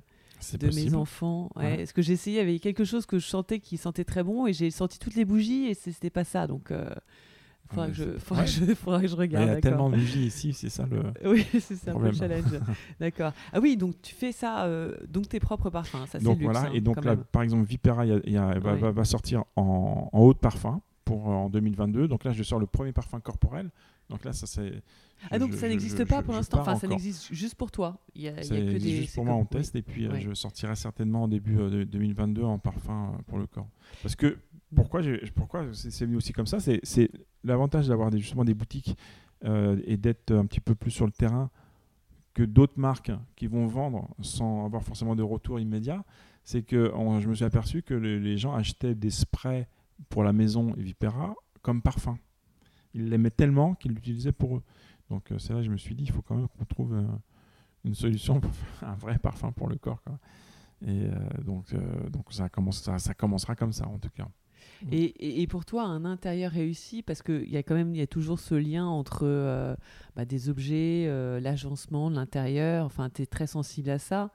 de mes enfants. Ouais, Parce que j'ai essayé, il y avait quelque chose que je sentais qui sentait très bon et j'ai senti toutes les bougies et c'était pas ça. Donc. Il faudra, que je, faudra, que je, faudra que je regarde. Il y a tellement de bougies ici, c'est ça le. oui, c'est ça le challenge. d'accord. Ah oui, donc tu fais ça, donc tes propres parfums, ça c'est Donc voilà, hein, et donc là, par exemple, Vipera y y a, va, va, sortir en, en haut de parfum pour euh, en 2022. Donc là, je sors le premier parfum corporel. Donc là, ça c'est. Ah donc ça n'existe pas pour l'instant. Enfin, ça n'existe juste pour toi. Il y a, y a que des. Juste pour moi, on teste et puis euh, je sortirai certainement en début euh, de 2022 en parfum pour le corps. Parce que pourquoi pourquoi c'est venu aussi comme ça C'est l'avantage d'avoir justement des boutiques et d'être un petit peu plus sur le terrain que d'autres marques qui vont vendre sans avoir forcément de retour immédiat. C'est que je me suis aperçu que les gens achetaient des sprays pour la maison Vipera comme parfum. Ils l'aimaient tellement qu'ils l'utilisaient pour eux. Donc euh, c'est là que je me suis dit, il faut quand même qu'on trouve euh, une solution pour faire un vrai parfum pour le corps. Et euh, donc, donc ça, commence, ça, commencera comme ça en tout cas. Et, et, pour toi, un intérieur réussi, parce qu'il y a quand même y a toujours ce lien entre bah, des objets, l'agencement, l'intérieur, enfin tu es très sensible à ça.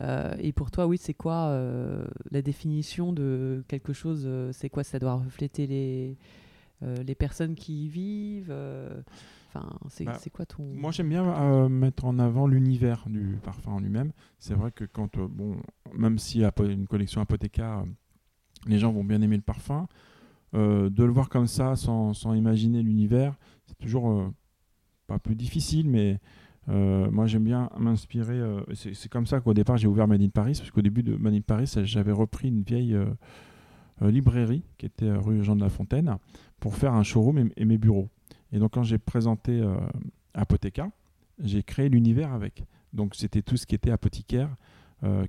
Euh, et pour toi, oui, c'est quoi euh, la définition de quelque chose euh, C'est quoi? Ça doit refléter les, les personnes qui y vivent Enfin, bah, c'est quoi ton... Moi, j'aime bien mettre en avant l'univers du parfum en lui-même. C'est vrai que quand, bon, même s'il y a une collection apothéca, les gens vont bien aimer le parfum. de le voir comme ça, sans, sans imaginer l'univers, c'est toujours pas plus difficile, mais euh, moi, j'aime bien m'inspirer. Euh, c'est comme ça qu'au départ, j'ai ouvert Made in Paris, parce qu'au début de Made in Paris, j'avais repris une vieille euh, librairie qui était rue Jean de la Fontaine pour faire un showroom et, mes bureaux. Et donc, quand j'ai présenté Apothéca, j'ai créé l'univers avec. Donc, c'était tout ce qui était apothicaire,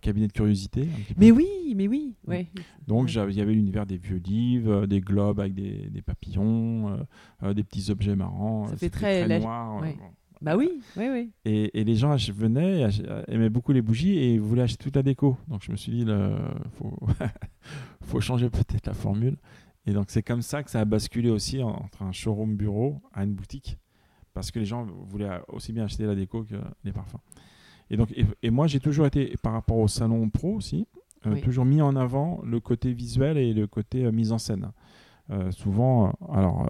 cabinet de curiosité. Mais oui, mais oui. Ouais. Donc il y avait l'univers des vieux livres, des globes avec des, papillons, des petits objets marrants. Ça fait très, très noir. Bah oui, oui, oui. Et, et les gens venaient, aimaient beaucoup les bougies et voulaient acheter toute la déco. Donc je me suis dit, il faut, faut changer peut-être la formule. Et donc c'est comme ça que ça a basculé aussi entre un showroom bureau à une boutique. Parce que les gens voulaient aussi bien acheter la déco que les parfums. Et, donc, et, moi j'ai toujours été, par rapport au salon pro aussi, euh, toujours mis en avant le côté visuel et le côté euh, mise en scène. Euh, souvent, alors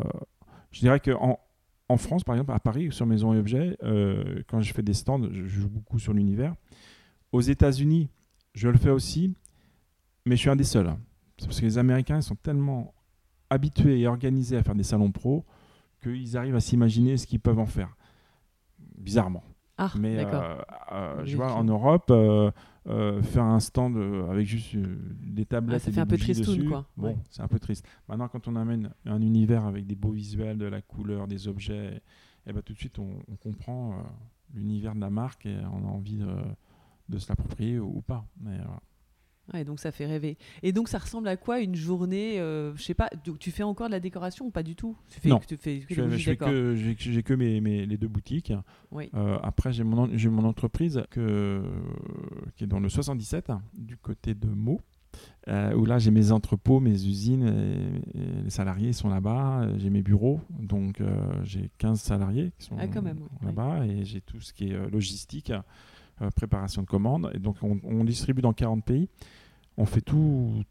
je dirais qu'en en France, par exemple, à Paris, sur Maison et Objets, euh, quand je fais des stands, je joue beaucoup sur l'univers. Aux États-Unis, je le fais aussi, mais je suis un des seuls. Hein. parce que les Américains sont tellement habitués et organisés à faire des salons pro qu'ils arrivent à s'imaginer ce qu'ils peuvent en faire. Bizarrement. Ah, mais euh, euh, je vois en Europe, euh, faire un stand avec juste des tablettes ça et fait un peu tristoun, quoi. Bon, c'est un peu triste. Maintenant, quand on amène un univers avec des beaux visuels, de la couleur, des objets, et eh ben, tout de suite, on, comprend l'univers de la marque et on a envie de, de se l'approprier ou, pas. Mais, Ouais, donc ça fait rêver. Et donc ça ressemble à quoi une journée euh, Je sais pas. Tu fais encore de la décoration ou pas du tout? Tu fais, Non. Tu fais que Je fais- je fais que, j'ai que mes, mes- les deux boutiques. Oui. Euh, après, j'ai mon, j'ai mon entreprise que, qui est dans le 77, du côté de Meaux, euh, où là, j'ai mes entrepôts, mes usines, et- et les salariés sont là-bas. euh, J'ai mes bureaux, donc j'ai 15 salariés qui sont Ah, là-bas, et j'ai tout ce qui est logistique, préparation de commandes. Et donc, on, distribue dans 40 pays. On fait tout,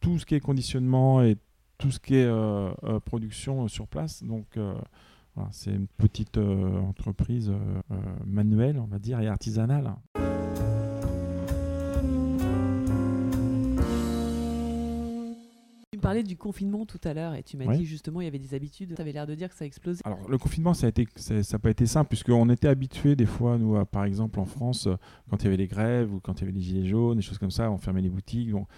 tout ce qui est conditionnement et tout ce qui est euh, euh, production euh, sur place. Donc, euh, c'est une petite euh, entreprise euh, euh, manuelle, on va dire, et artisanale. Tu me parlais du confinement tout à l'heure et tu m'as Oui. dit justement il y avait des habitudes. Tu avais l'air de dire que ça explosait. Alors, le confinement, ça a été, ça n'a pas été simple, puisqu'on était habitués, des fois, nous, à- par exemple, en France, euh, quand il y avait les grèves ou quand il y avait les gilets jaunes, des choses comme ça, on fermait les boutiques. Donc,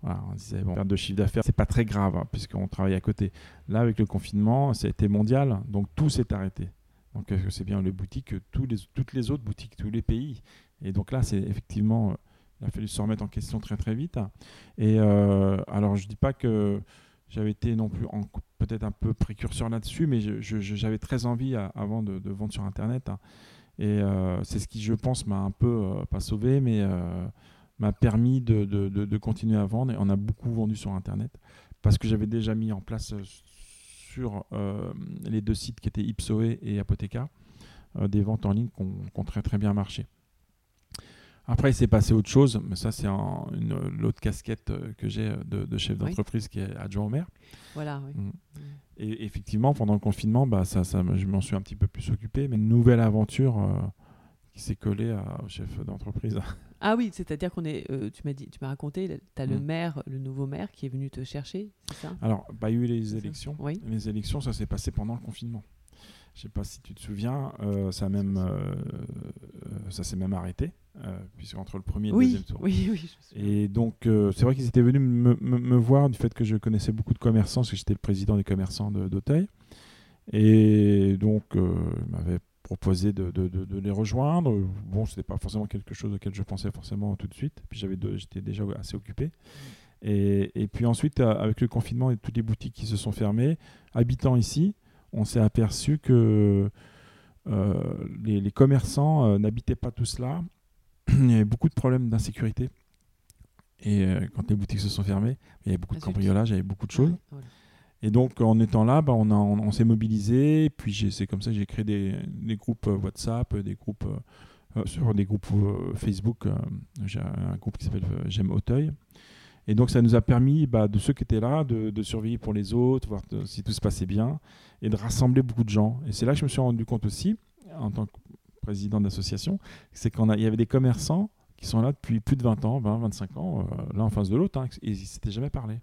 voilà, on disait, bon, perte de chiffre d'affaires, c'est pas très grave, hein, puisqu'on travaille à côté. Là, avec le confinement, ça a été mondial, donc tout s'est arrêté. Donc, c'est bien les boutiques, que tous les, toutes les autres boutiques, tous les pays? Et donc là, c'est effectivement, euh, il a fallu se remettre en question très très vite. Et euh, alors, je dis pas que j'avais été non plus peut-être un peu précurseur là-dessus, mais j'avais très envie à- avant de, vendre sur Internet. hein. Et euh, c'est ce qui, je pense, m'a un peu, euh, pas sauvé, mais euh, m'a permis de, continuer à vendre. Et on a beaucoup vendu sur Internet parce que j'avais déjà mis en place euh, sur euh, les deux sites qui étaient Ipsoe et Apotheca euh, des ventes en ligne qui ont très très bien marché. Après, il s'est passé autre chose, mais ça, c'est l'autre casquette euh, que j'ai euh, de, de chef Oui. d'entreprise qui est adjoint au maire. Voilà, oui. Mm. Et effectivement, pendant le confinement, bah, ça, ça, je m'en suis un petit peu plus occupé, mais une nouvelle aventure euh, qui s'est collée à- au chef d'entreprise. Ah oui, c'est-à-dire qu'on est. euh, tu m'as dit, tu m'as raconté, tu as le Mm. maire, le nouveau maire qui est venu te chercher, c'est ça? Alors, bah, il y a eu les élections. Oui. Les élections, ça s'est passé pendant le confinement. Je sais pas si tu te souviens, euh, ça, même, ça s'est même arrêté, euh, puisque entre le premier et le Oui, deuxième tour. oui, oui. Et donc, euh, c'est vrai qu'ils étaient venus me, me- me voir du fait que je connaissais beaucoup de commerçants, parce que j'étais le président des commerçants de- d'Auteuil. Et donc, euh, ils m'avaient proposé de, de- les rejoindre. Bon, ce n'était pas forcément quelque chose auquel je pensais forcément tout de suite. Puis j'avais j'étais déjà assez occupé. Et, et puis ensuite, avec le confinement et toutes les boutiques qui se sont fermées, habitant ici, on s'est aperçu que les, les commerçants n'habitaient pas tous là. Il y avait beaucoup de problèmes d'insécurité. Et euh, quand les boutiques se sont fermées, il y avait beaucoup de Ah, cambriolages, il y avait beaucoup de choses. Ouais, voilà. Et donc, en étant là, bah, on, a- on, on s'est mobilisé. Puis, c'est comme ça que j'ai créé des, des groupes WhatsApp, des groupes euh, euh, sur des groupes euh, Facebook. j'ai un groupe qui s'appelle J'aime Auteuil. Et donc, ça nous a permis, bah, de ceux qui étaient là, de, de surveiller pour les autres, voir de- si tout se passait bien, et de rassembler beaucoup de gens. Et c'est là que je me suis rendu compte aussi, en tant que président d'association, c'est qu'il y avait des commerçants qui sont là depuis plus de 20 ans, 20, 25 ans, euh, l'un en face de l'autre, hein, et ils ne s'étaient jamais parlé.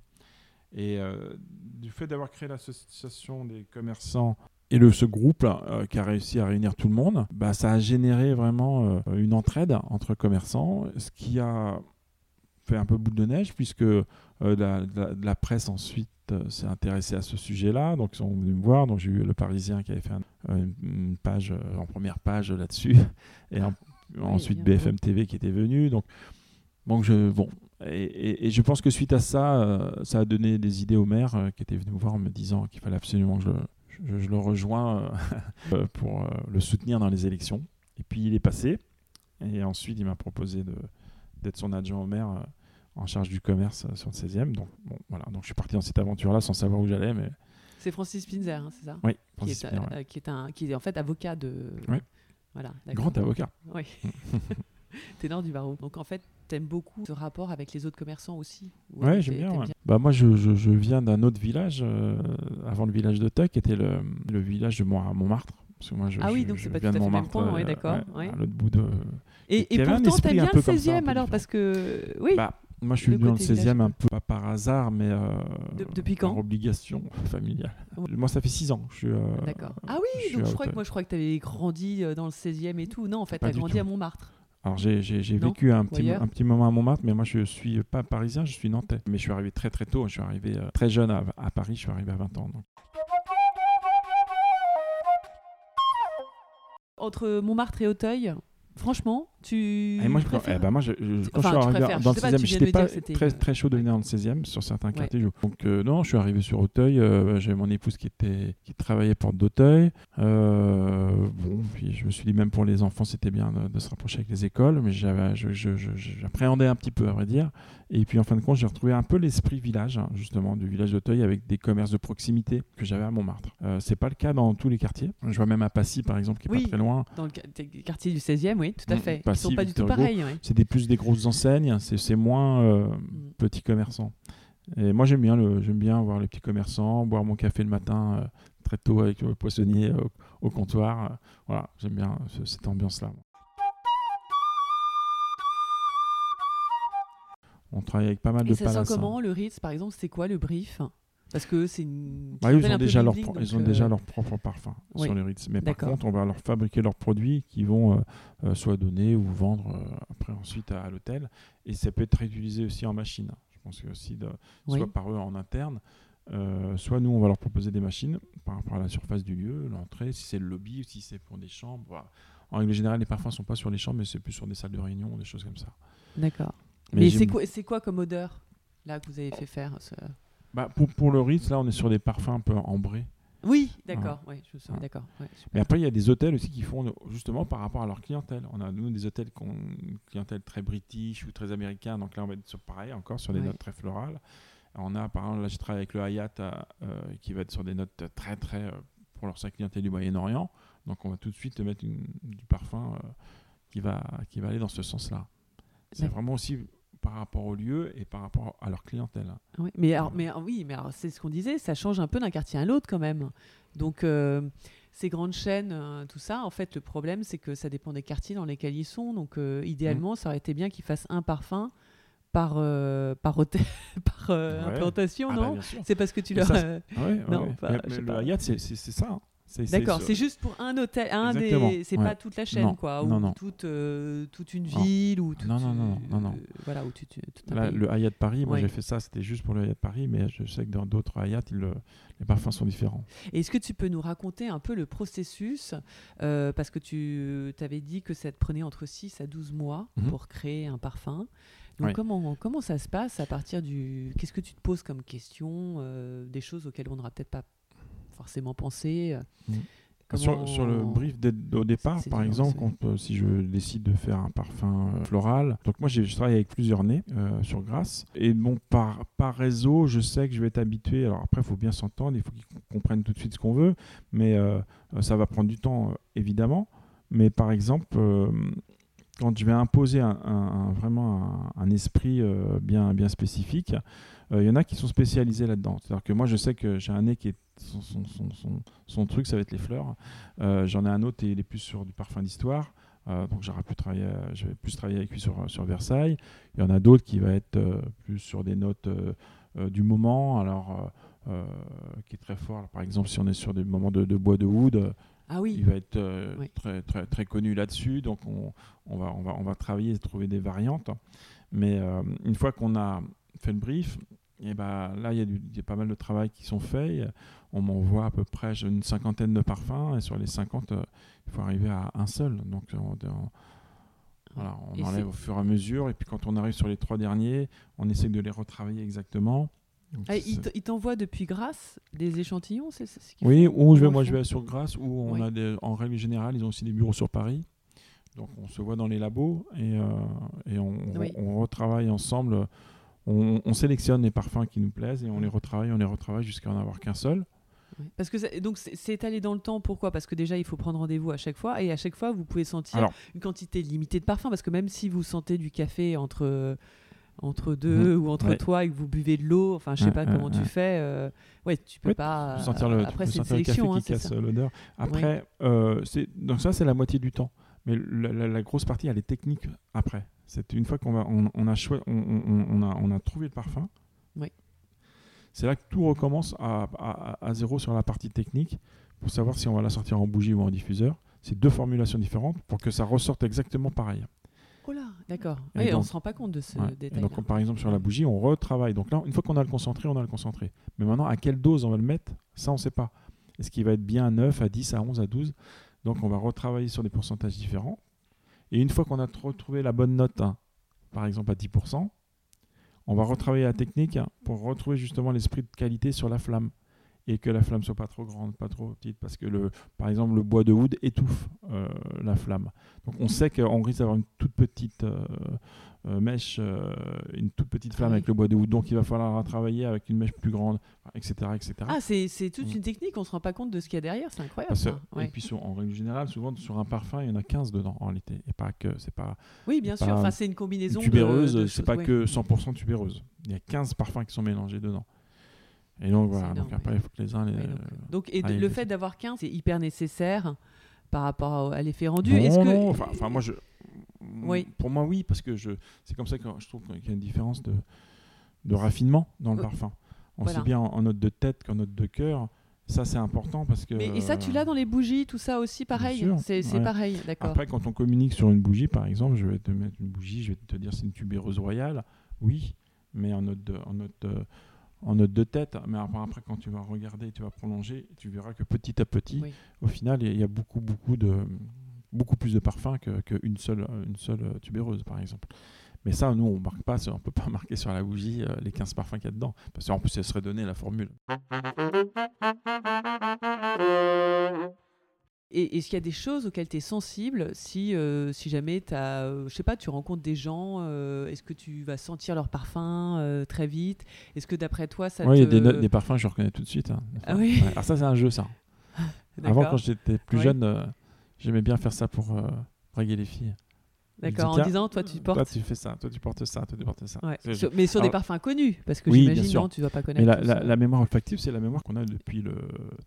Et euh, du fait d'avoir créé l'association des commerçants et le, ce groupe euh, qui a réussi à réunir tout le monde, bah, ça a généré vraiment euh, une entraide entre commerçants, ce qui a fait un peu boule de neige puisque euh, la, la- la presse ensuite euh, s'est intéressée à ce sujet-là, donc ils sont venus me voir. Donc j'ai eu le Parisien qui avait fait un- euh, une, page en première page là-dessus, et en- ensuite BFM TV qui était venu. Donc donc je bon et, et- et je pense que suite à ça, euh, ça a donné des idées au maire euh, qui était venu me voir en me disant qu'il fallait absolument que je, le- je- je le rejoins euh, pour le soutenir dans les élections. Et puis il est passé. Et ensuite, il m'a proposé d'être son adjoint au maire en charge du commerce euh, sur le 16e. Donc bon, voilà. Donc je suis parti dans cette aventure-là sans savoir où j'allais, mais C'est Francis Pinzer, hein, c'est ça oui, qui Francis est, Pinault, euh, ouais. qui est un qui est en fait avocat de Oui. voilà grand avocat. oui ténor du barreau donc en fait t'aimes beaucoup ce rapport avec les autres commerçants aussi Ou Ouais, j'aime bien. Bah, moi, je, je- je viens d'un autre village, euh, avant le village de Teuil, qui était le, le village de Mont- Montmartre. Parce que moi, je, Ah oui, donc c'est pas tout à fait le même coin, ouais, d'accord, ouais. À l'autre bout de. et, et pourtant t'aimes bien le comme ça, un 16e peu alors parce que oui Bah, moi, je suis venu dans le côté 16e un peu, pas par hasard, mais. euh, De- depuis par quand obligation familiale. Ouais. Moi, ça fait 6 ans. Je suis, euh, d'accord ah je oui suis donc je crois que moi je crois que t'avais grandi euh, dans le 16e et tout non en fait t'as du grandi à Montmartre Alors, j'ai j'ai- j'ai Non vécu un petit, un moment à Montmartre, mais moi, je suis pas parisien, je suis nantais. Mais je suis arrivé très très tôt. Je suis arrivé euh, très jeune à, à Paris, je suis arrivé à 20 ans. donc. entre Montmartre et Auteuil franchement Tu Et moi, je, préfères eh ben, moi, je- je- quand Enfin, je suis arrivé dans le sais pas, 16e, tu viens de j'étais pas très, très chaud de venir dans le 16e sur certains quartiers. Donc, euh, non, je suis arrivé sur Auteuil. euh, J'avais mon épouse qui, était, qui travaillait porte d'Auteuil. Euh, bon, puis je me suis dit, même pour les enfants, c'était bien de, de se rapprocher avec les écoles, mais j'appréhendais un petit peu, à vrai dire. Et puis, en fin de compte, j'ai retrouvé un peu l'esprit village, hein, justement, du village d'Auteuil avec des commerces de proximité que j'avais à Montmartre. C'est pas le cas dans tous les quartiers. Je vois même à Passy, par exemple, qui est Oui. pas très loin. Dans le qua- quartier du 16e, oui, tout à Mm, fait. Sont pas du tout pareils. ouais. C'est des plus des grosses enseignes, c'est moins euh, Mm. petits commerçants. Et moi j'aime bien le bien voir les petits commerçants, boire mon café le matin euh, très tôt avec le poissonnier au, au comptoir. euh, voilà, j'aime bien ce- cette ambiance là. On travaille avec pas mal Et de ça palaces. sent hein. comment le Ritz, par exemple C'est quoi le brief? Parce que c'est une. Ouais, ils ont déjà leur pro- ils ont euh, déjà leur propre parfum oui. sur les Ritz. Mais par contre, on va leur fabriquer leurs produits qui vont euh, euh, soit donner ou vendre euh, après ensuite à, à l'hôtel. Et ça peut être réutilisé aussi en machine. Je pense que aussi de, Oui. soit par eux en interne, soit nous on va leur proposer des machines par rapport à la surface du lieu, l'entrée, si c'est le lobby si c'est pour des chambres. voilà. En règle générale, les parfums sont pas sur les chambres, mais c'est plus sur des salles de réunion, des choses comme ça. D'accord. Mais c'est quoi, quoi comme odeur là que vous avez fait faire ce- Bah, pour, pour le Ritz, là, on est sur des parfums un peu ambrés. Oui, d'accord. Ouais, je souviens. Ah. D'accord. ouais. Mais après, il y a des hôtels aussi qui font justement par rapport à leur clientèle. On a nous des hôtels qui ont une clientèle très british ou très américain. Donc là, on va être sur pareil, encore sur des Ouais. notes très florales. On a par exemple, là, je travaille avec le Hyatt euh, qui va être sur des notes très très euh, pour leur sa clientèle du Moyen-Orient. Donc on va tout de suite mettre une- du parfum euh, qui va qui va aller dans ce sens-là. C'est vraiment aussi par rapport au lieu et par rapport à leur clientèle. Oui, mais alors, mais oui, mais c'est ce qu'on disait, ça change un peu d'un quartier à l'autre quand même. Donc euh, ces grandes chaînes, euh, tout ça, en fait, le problème c'est que ça dépend des quartiers dans lesquels ils sont. Donc euh, idéalement, ça aurait été bien qu'ils fassent un parfum par par par, hôtel, par Ouais. implantation, Ah bah, non sûr. C'est parce que tu Mais leur. ça, ouais, ouais, pas- Mais- le c'est- c'est ça. hein. D'accord, c'est juste pour un hôtel, un Exactement, des, c'est ouais. pas toute la chaîne Non, quoi, non, ou non. toute euh, toute une ville ou toute, Non, non, non, non, non. euh, voilà, Là, le Hyatt Paris, moi Ouais. j'ai fait ça, c'était juste pour le Hyatt Paris, mais je sais que dans d'autres le- les parfums sont différents. Est-ce que tu peux nous raconter un peu le processus euh, Parce que tu t'avais dit que ça te prenait entre 6 à 12 mois Mhm. pour créer un parfum. Donc Ouais. comment, comment ça se passe à partir du... Qu'est-ce que tu te poses comme question Des choses auxquelles on n'aura peut-être pas forcément pensé euh, comment- Sur, sur le brief au départ, par exemple, quand, euh, si je décide de faire un parfum euh, floral, donc moi j'ai- je travaille avec plusieurs nez euh, sur Grasse, et bon, par, par réseau, je sais que je vais être habitué, alors après il faut bien s'entendre, il faut qu'ils comprennent tout de suite ce qu'on veut, mais ça va prendre du temps, évidemment, mais par exemple, quand je vais imposer un, un- un- vraiment un, un esprit bien, bien spécifique, il y en a qui sont spécialisés là-dedans. C'est-à-dire que moi, je sais que j'ai un nez qui est son, son- son- son- son truc, ça va être les fleurs. Euh, J'en ai un autre et il est plus sur du parfum d'histoire. Euh, donc j'aurais pu travailler, euh, je vais plus travailler avec lui sur, sur Versailles. Il y en a d'autres qui va être euh, plus sur des notes euh, euh, du moment, alors euh, euh, qui est très fort. Alors, par exemple, si on est sur des moments de, de bois de wood, euh, Ah il va être euh, Oui. très, très, très connu là-dessus. Donc on, on, va, on, va, on va travailler et trouver des variantes. Mais euh, une fois qu'on a fait le brief, et ben là, il y, a y pas mal de travail qui sont faits. On m'envoie à peu près une cinquantaine de parfums. Et sur les 50, euh, il faut arriver à un seul. Donc on, on- voilà, on Et enlève au fur et à mesure. Et puis quand on arrive sur les trois derniers, on essaie de les retravailler exactement. Donc, Ah, il t'envoie depuis Grasse des échantillons c'est, oui, ou je vais, moi je vais sur Grasse, où on Oui. a des, en règle générale, ils ont aussi des bureaux sur Paris. Donc on se voit dans les labos et, euh, et on, on- Oui. on retravaille ensemble. On, on sélectionne les parfums qui nous plaisent et on les retravaille, on les retravaille jusqu'à en avoir qu'un seul. Parce que ça- donc c'est, étalé dans le temps. Pourquoi? Parce que déjà il faut prendre rendez-vous à chaque fois et à chaque fois vous pouvez sentir Alors- une quantité limitée de parfum parce que même si vous sentez du café entre entre deux ou entre. Ouais. toi et que vous buvez de l'eau, enfin je sais Ouais, pas ouais, comment tu fais. euh, ouais, tu peux pas. Tu peux sentir le, après c'est une sentir le café sélection, hein, qui c'est casse l'odeur. Après, euh, donc ça c'est la moitié du temps. Mais la, la- la grosse partie, elle est technique après. C'est une fois qu'on va, on, on a, on, a, on a trouvé le parfum. Oui. C'est là que tout recommence à, à- à zéro sur la partie technique pour savoir si on va la sortir en bougie ou en diffuseur. C'est deux formulations différentes pour que ça ressorte exactement pareil. Oh là, d'accord. Oui, on donc- se rend pas compte de ce Ouais. Détail. donc, par exemple, sur la bougie, on retravaille. Donc là, une fois qu'on a le concentré, on a le concentré. Mais maintenant, à quelle dose on va le mettre? Ça, on ne sait pas. Est-ce qu'il va être bien à 9, à 10, à 11, à 12 Donc, on va retravailler sur des pourcentages différents. Et une fois qu'on a retrouvé la bonne note, hein, par exemple à 10%, on va retravailler la technique pour retrouver justement l'esprit de qualité sur la flamme et que la flamme soit pas trop grande, pas trop petite, parce que le, par exemple le bois de oud étouffe euh, la flamme. Donc on sait qu'on risque d'avoir une toute petite euh, euh, mèche, une toute petite flamme Ah oui. avec le bois de oud, donc il va falloir travailler avec une mèche plus grande, etc. etc. Ah, c'est toute Mm. une technique, on se rend pas compte de ce qu'il y a derrière, c'est incroyable. Parce que- ça. Ouais. Et puis sur- en règle générale, souvent sur un parfum, il y en a 15 dedans en réalité. Et pas que c'est pas Oui, bien sûr, enfin, c'est une combinaison tubéreuse, c'est pas ouais. que 100% tubéreuse. Il y a 15 parfums qui sont mélangés dedans. Et donc voilà, donc après il faut que les uns les Ouais, donc, et le fait d'avoir 15, c'est hyper nécessaire par rapport à- l'effet rendu. Non, Est-ce que non, enfin, enfin, moi je Oui. pour moi oui parce que je c'est comme ça que je trouve qu'il y a une différence de de raffinement dans le Euh, parfum. voilà. Aussi bien en, en note de tête qu'en note de cœur. Ça c'est important parce que Mais, et ça, tu l'as dans les bougies, tout ça aussi, pareil. sûr, C'est c'est ouais. pareil, d'accord. Après, quand on communique sur une bougie, par exemple, je vais te mettre une bougie, je vais te dire c'est une tubéreuse royale, oui, mais en note de, en note de, en note de tête. Mais après, après, quand tu vas regarder, tu vas prolonger, tu verras que petit à petit, Oui. au final, il y a beaucoup, beaucoup de beaucoup plus de parfums qu'une que seule, une seule tubéreuse, par exemple. Mais ça, nous, on marque pas, on peut pas marquer sur la bougie euh, les 15 parfums qu'il y a dedans, parce qu'en plus, ça serait donné la formule. Et est-ce qu'il y a des choses auxquelles tu es sensible si, euh, si jamais as, euh, je sais pas, tu rencontres des gens euh, Est-ce que tu vas sentir leur parfum euh, très vite? Est-ce que d'après toi, ça Oui, il y a des, des parfums, je reconnais tout de suite. hein. Ah oui Ouais. Alors ça, c'est un jeu, ça. Avant, quand j'étais plus Ouais. jeune, j'aimais bien faire ça pour draguer les filles. D'accord, en disant, toi tu Toi, portes. tu fais ça, toi, tu portes ça, toi, tu portes ça. Ouais. C'est- Sur- mais sur des parfums connus, parce que Oui, j'imagine, non, tu vas pas Mais connaître. la, tous, la- la mémoire olfactive, c'est la mémoire qu'on a depuis le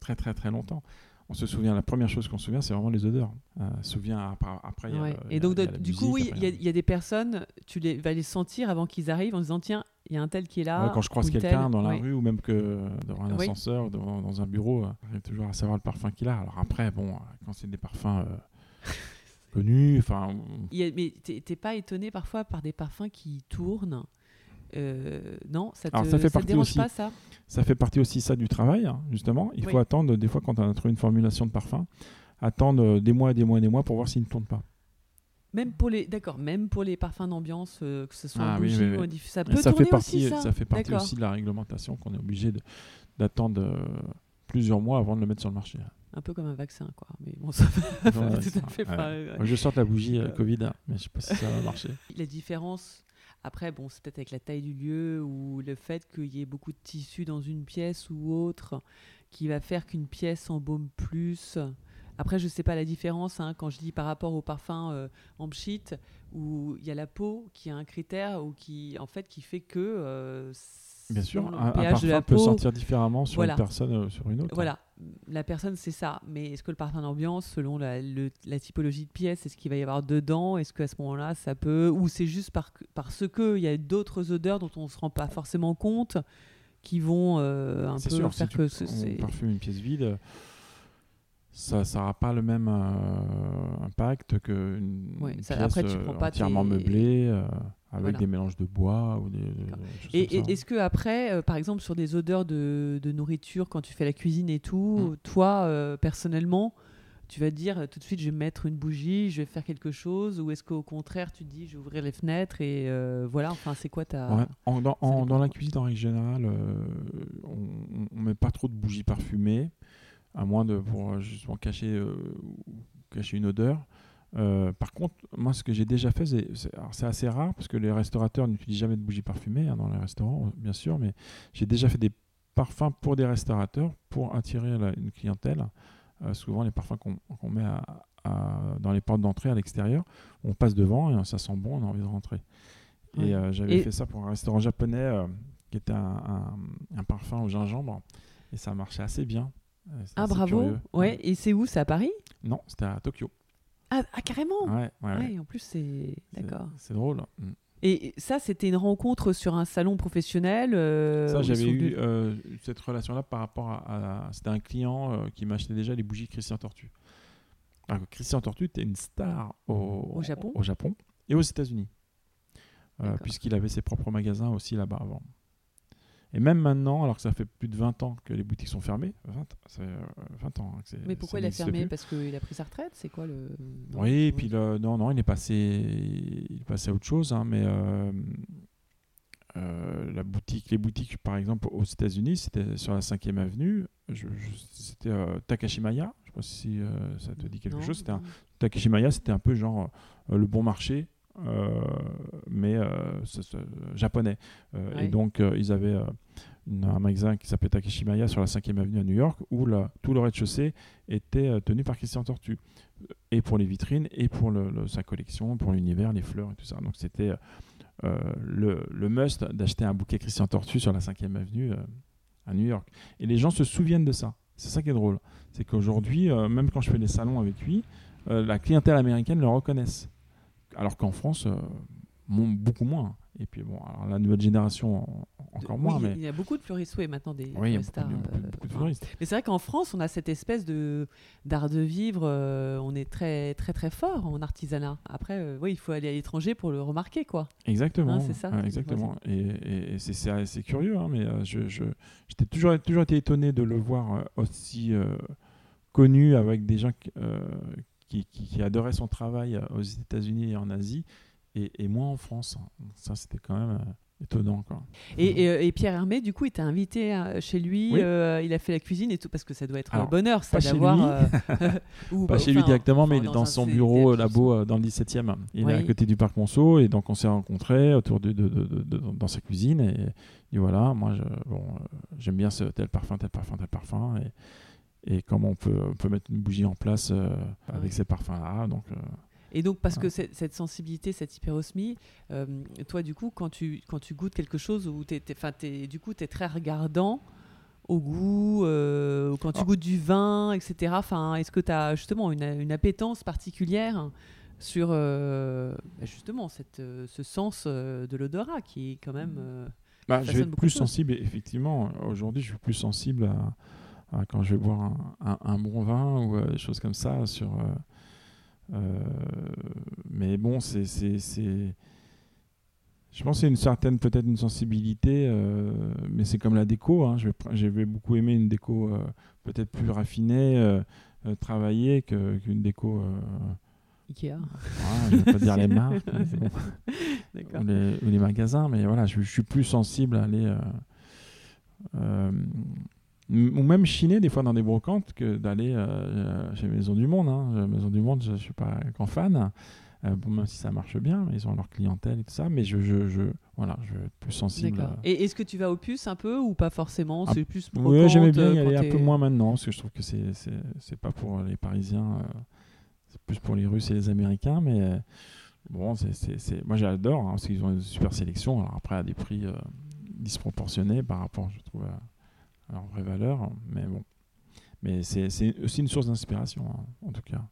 très très très longtemps. On se souvient, la première chose qu'on se souvient, c'est vraiment les odeurs. Euh, on se souvient après, y a y Et a- donc, y a du musique, coup, oui, il y, a- il y a des personnes, tu les, vas les sentir avant qu'ils arrivent en disant tiens, il y a un tel qui est là. Ouais, quand je croise quelqu'un dans la Ouais. rue ou même que dans un Oui. ascenseur, dans, dans un bureau, euh, j'arrive toujours à savoir le parfum qu'il a. Alors après, bon, euh, quand c'est des parfums euh, connus, enfin, mais t'es pas étonné parfois par des parfums qui tournent euh, Non, ça te, Alors, ça fait te dérange aussi. pas ça? Ça fait partie aussi ça du travail, hein, justement. Il Oui. faut attendre, des fois, quand on a trouvé une formulation de parfum, attendre euh, des mois et des mois et des mois pour voir s'il ne tourne pas. Même pour les, d'accord, même pour les parfums d'ambiance, euh, que ce soit Ah en oui, oui, ou ça peut ça tourner fait partie, aussi ça? ça fait partie aussi de la réglementation qu'on est obligé d'attendre euh, plusieurs mois avant de le mettre sur le marché. Un peu comme un vaccin, quoi. Mais bon, ça Ouais, tout ça, à fait ouais. pas- ouais. Je sorte la bougie Covid, hein, mais je sais pas si ça va marcher. La différence, après, bon, c'est peut-être avec la taille du lieu ou le fait qu'il y ait beaucoup de tissu dans une pièce ou autre qui va faire qu'une pièce embaume plus. Après, je sais pas la différence hein, quand je dis par rapport au parfum euh, en pchit où il y a la peau qui a un critère ou qui, en fait, qui fait que. euh, Bien sûr, un, pH de la parfum peut peau, sentir différemment sur Voilà. une personne euh, sur une autre. Voilà, la personne c'est ça. Mais est-ce que le parfum d'ambiance, selon la, le- la typologie de pièce, est-ce qu'il va y avoir dedans? Est-ce qu'à ce, moment-là, ça peut. Ou c'est juste par, parce qu'il y a d'autres odeurs dont on ne se rend pas forcément compte qui vont euh, un peu sûr, faire si tu que ce- on parfume une pièce vide, ça n'aura pas le même euh, impact qu'une Ouais, pièce après, tu euh, prends pas entièrement tes- meublée, euh, avec Voilà. des mélanges de bois ou des, Et, est-ce que après, euh, par exemple, sur des odeurs de, de nourriture, quand tu fais la cuisine et tout, Mm. toi, euh, personnellement, tu vas te dire tout de suite, je vais mettre une bougie, je vais faire quelque chose, ou est-ce qu'au contraire, tu te dis, je vais ouvrir les fenêtres et euh, voilà, enfin, c'est quoi ta. Ouais. En- dans, en- dépend, dans la cuisine, en règle générale, on ne met pas trop de bougies parfumées, à moins de pour justement cacher une odeur. Euh, par contre, moi, ce que j'ai déjà fait, c'est- assez rare parce que les restaurateurs n'utilisent jamais de bougies parfumées hein, dans les restaurants, bien sûr, mais j'ai déjà fait des parfums pour des restaurateurs pour attirer la- une clientèle. Euh, souvent, les parfums qu'on met à- à- dans les portes d'entrée à l'extérieur, on passe devant et ça sent bon, on a envie de rentrer. Ouais. Et euh, j'avais Et- fait ça pour un restaurant japonais euh, qui était un, un- un parfum au gingembre et ça marchait assez bien. Euh, Ah, bravo. curieux. Ouais, et c'est où? C'est à Paris? Non, c'était à Tokyo. Ah, ah, carrément Ouais, ouais, Ouais, ouais. en plus, c'est. D'accord. C'est drôle. Mm. Et ça, c'était une rencontre sur un salon professionnel euh, Ça, j'avais eu euh, cette relation-là par rapport à. à- C'était un client euh, qui m'achetait déjà les bougies Christian Tortue. Alors, Christian Tortue était une star au, Au Japon au Japon et aux États-Unis. Euh. Puisqu'il avait ses propres magasins aussi là-bas avant. Et même maintenant, alors que ça fait plus de 20 ans que les boutiques sont fermées, 20, ça fait, euh, 20 ans. que c'est- Mais pourquoi il a fermé. Parce qu'il a pris sa retraite C'est quoi le. non, Oui, et puis le- non, non, il est passé, il est passé à autre chose, hein, mais euh, euh, la boutique, les boutiques, par exemple, aux États-Unis, c'était sur la 5e avenue, je- je- c'était euh, Takashimaya, je sais pas si euh, ça te dit quelque non, chose, c'était un. Takashimaya, c'était un peu genre le bon marché, mais euh, c'est, euh, japonais. Euh, Ouais. Et donc, ils avaient une- un magasin qui s'appelait Takashimaya sur la 5e avenue à New York, où la- tout le rez-de-chaussée était tenu par Christian Tortue. Et pour les vitrines, et pour le- le- sa collection, pour l'univers, les fleurs et tout ça. Donc, c'était euh, le, le must d'acheter un bouquet Christian Tortue sur la 5e avenue euh, à New York. Et les gens se souviennent de ça. C'est ça qui est drôle. C'est qu'aujourd'hui, euh, même quand je fais des salons avec lui, la clientèle américaine le reconnaisse. Alors qu'en France, euh, beaucoup moins. Et puis bon, alors la nouvelle génération en- encore moins, Oui, mais Il y a beaucoup de fleuristes, oui, maintenant des oui, beaucoup, stars. de- beaucoup, euh, beaucoup de enfin, fleuristes. Mais c'est vrai qu'en France, on a cette espèce de d'art de vivre. euh, on est très très très fort en artisanat. Après, euh, oui, il faut aller à l'étranger pour le remarquer, quoi. Exactement. Hein, c'est ça, ouais, exactement. Et, et- et c'est- curieux, hein, mais euh, je, j'étais toujours, toujours été étonné de le voir euh, aussi euh, connu avec des gens qui, euh, qui, qui- qui adoraient son travail euh, aux États-Unis et en Asie, et, et moi en France. Ça, c'était quand même euh, étonnant. Quoi. Et, et, et Pierre Hermé, du coup, il t'a invité euh, chez lui. Oui. euh, il a fait la cuisine et tout, parce que ça doit être un bonheur, ça pas chez d'avoir. lui. euh, ou- Pas bah, chez lui directement, mais il est dans son bureau labo euh, dans le 17e. Il est à côté du parc Monceau, et donc on s'est rencontrés autour de, de- de- de- de- dans sa cuisine. Et, et voilà, moi, je, bon, j'aime bien ce tel parfum, tel parfum, tel parfum. Et, et comment on peut, on peut mettre une bougie en place euh, avec Ouais. ces parfums-là. Donc, euh, Et donc, parce que cette, sensibilité, cette hyperosmie, euh, toi, du coup, quand tu, quand tu goûtes quelque chose où t'es, t'es- du coup, tu es très regardant au goût, quand tu Ah. goûtes du vin, etc. Est-ce que tu as justement une, une appétence particulière sur bah, justement cette, ce sens de l'odorat qui est quand même. bah, je vais être plus sensible, effectivement. Aujourd'hui, je suis plus sensible à quand je vais boire un, un- un bon vin ou euh, des choses comme ça. Sur, euh, euh, mais bon, c'est. c'est- c'est- Je pense que c'est une certaine, peut-être une sensibilité, euh, mais c'est comme la déco. hein. Je, vais, pr- je vais beaucoup aimer une déco euh, peut-être plus raffinée, euh, travaillée que- qu'une déco. Ikea. je ne vais pas dire les marques, mais bon D'accord. ou les, ou les magasins, mais voilà, je, je suis plus sensible à aller. Euh, euh, ou même chiner des fois dans des brocantes que d'aller euh, euh, chez Maison du Monde. Hein. Maison du Monde, je ne suis pas grand fan. Euh, bon, même si ça marche bien, ils ont leur clientèle et tout ça, mais je, je, je- voilà, je vais être plus sensible. À- Et est-ce que tu vas au puce un peu ou pas forcément? Ah, C'est plus Oui, j'aimais bien y euh, aller un peu moins maintenant, parce que je trouve que c'est c'est pas pour les Parisiens, euh, c'est plus pour les Russes et les Américains, mais euh, bon, c'est moi j'adore, hein, parce qu'ils ont une super sélection, alors après à des prix euh, disproportionnés par rapport, je trouve, à leur vraie valeur, mais bon. Mais c'est aussi une source d'inspiration, hein, en tout cas.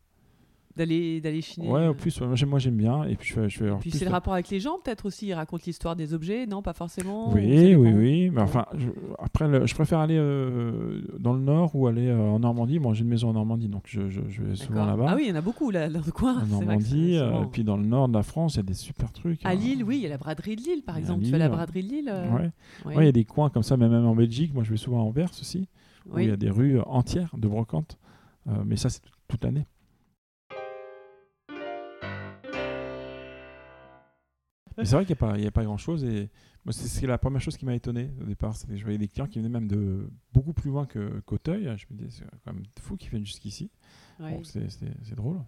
D'aller, d'aller chiner. Ouais, euh, en plus, ouais, moi j'aime- bien, et puis je je Et puis plus c'est le rapport avec les gens, peut-être aussi. Il raconte l'histoire des objets, non Pas forcément. Oui, oui, oui. Mais enfin, je, après, le- je préfère aller euh, dans le nord ou aller euh, en Normandie. Moi, j'ai une maison en Normandie, donc je, je- vais souvent là-bas. Ah oui, il y en a beaucoup là, dans le coin. en Normandie, euh, et puis dans le nord de la France, il y a des super trucs. À hein. Lille, oui, il y a la braderie de Lille, par exemple. tu fais la Lille, braderie de Lille euh, Ouais. ouais. Ouais, il y a des coins comme ça, mais même en Belgique. Moi, je vais souvent à Anvers aussi, où il y a des rues entières de brocantes. Euh, mais ça, c'est tout- toute l'année. Mais c'est vrai qu'il n'y a a pas grand-chose. Et moi, c'est la première chose qui m'a étonné au départ. C'est que je voyais des clients qui venaient même de beaucoup plus loin que qu'Auteuil. Je me disais, c'est quand même fou qu'ils viennent jusqu'ici. Ouais. Bon, c'est- c'est c'est drôle.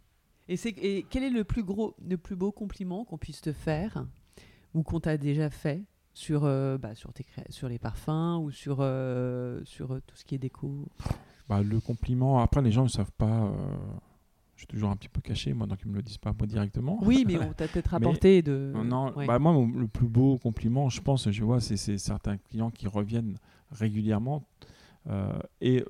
Et, c'est, et quel est le plus, gros, le plus beau compliment qu'on puisse te faire ou qu'on t'a déjà fait sur, euh, bah, sur, tes sur les parfums ou sur, euh, sur euh, tout ce qui est déco? Bah, le compliment, après, les gens ne savent pas. euh, suis toujours un petit peu caché, moi, donc ils ne me le disent pas moi directement. Oui, mais on t'a peut-être Mais- apporté de. Non, ouais. bah, moi, mon- le plus beau compliment, je pense, je vois, c'est certains clients qui reviennent régulièrement. euh, et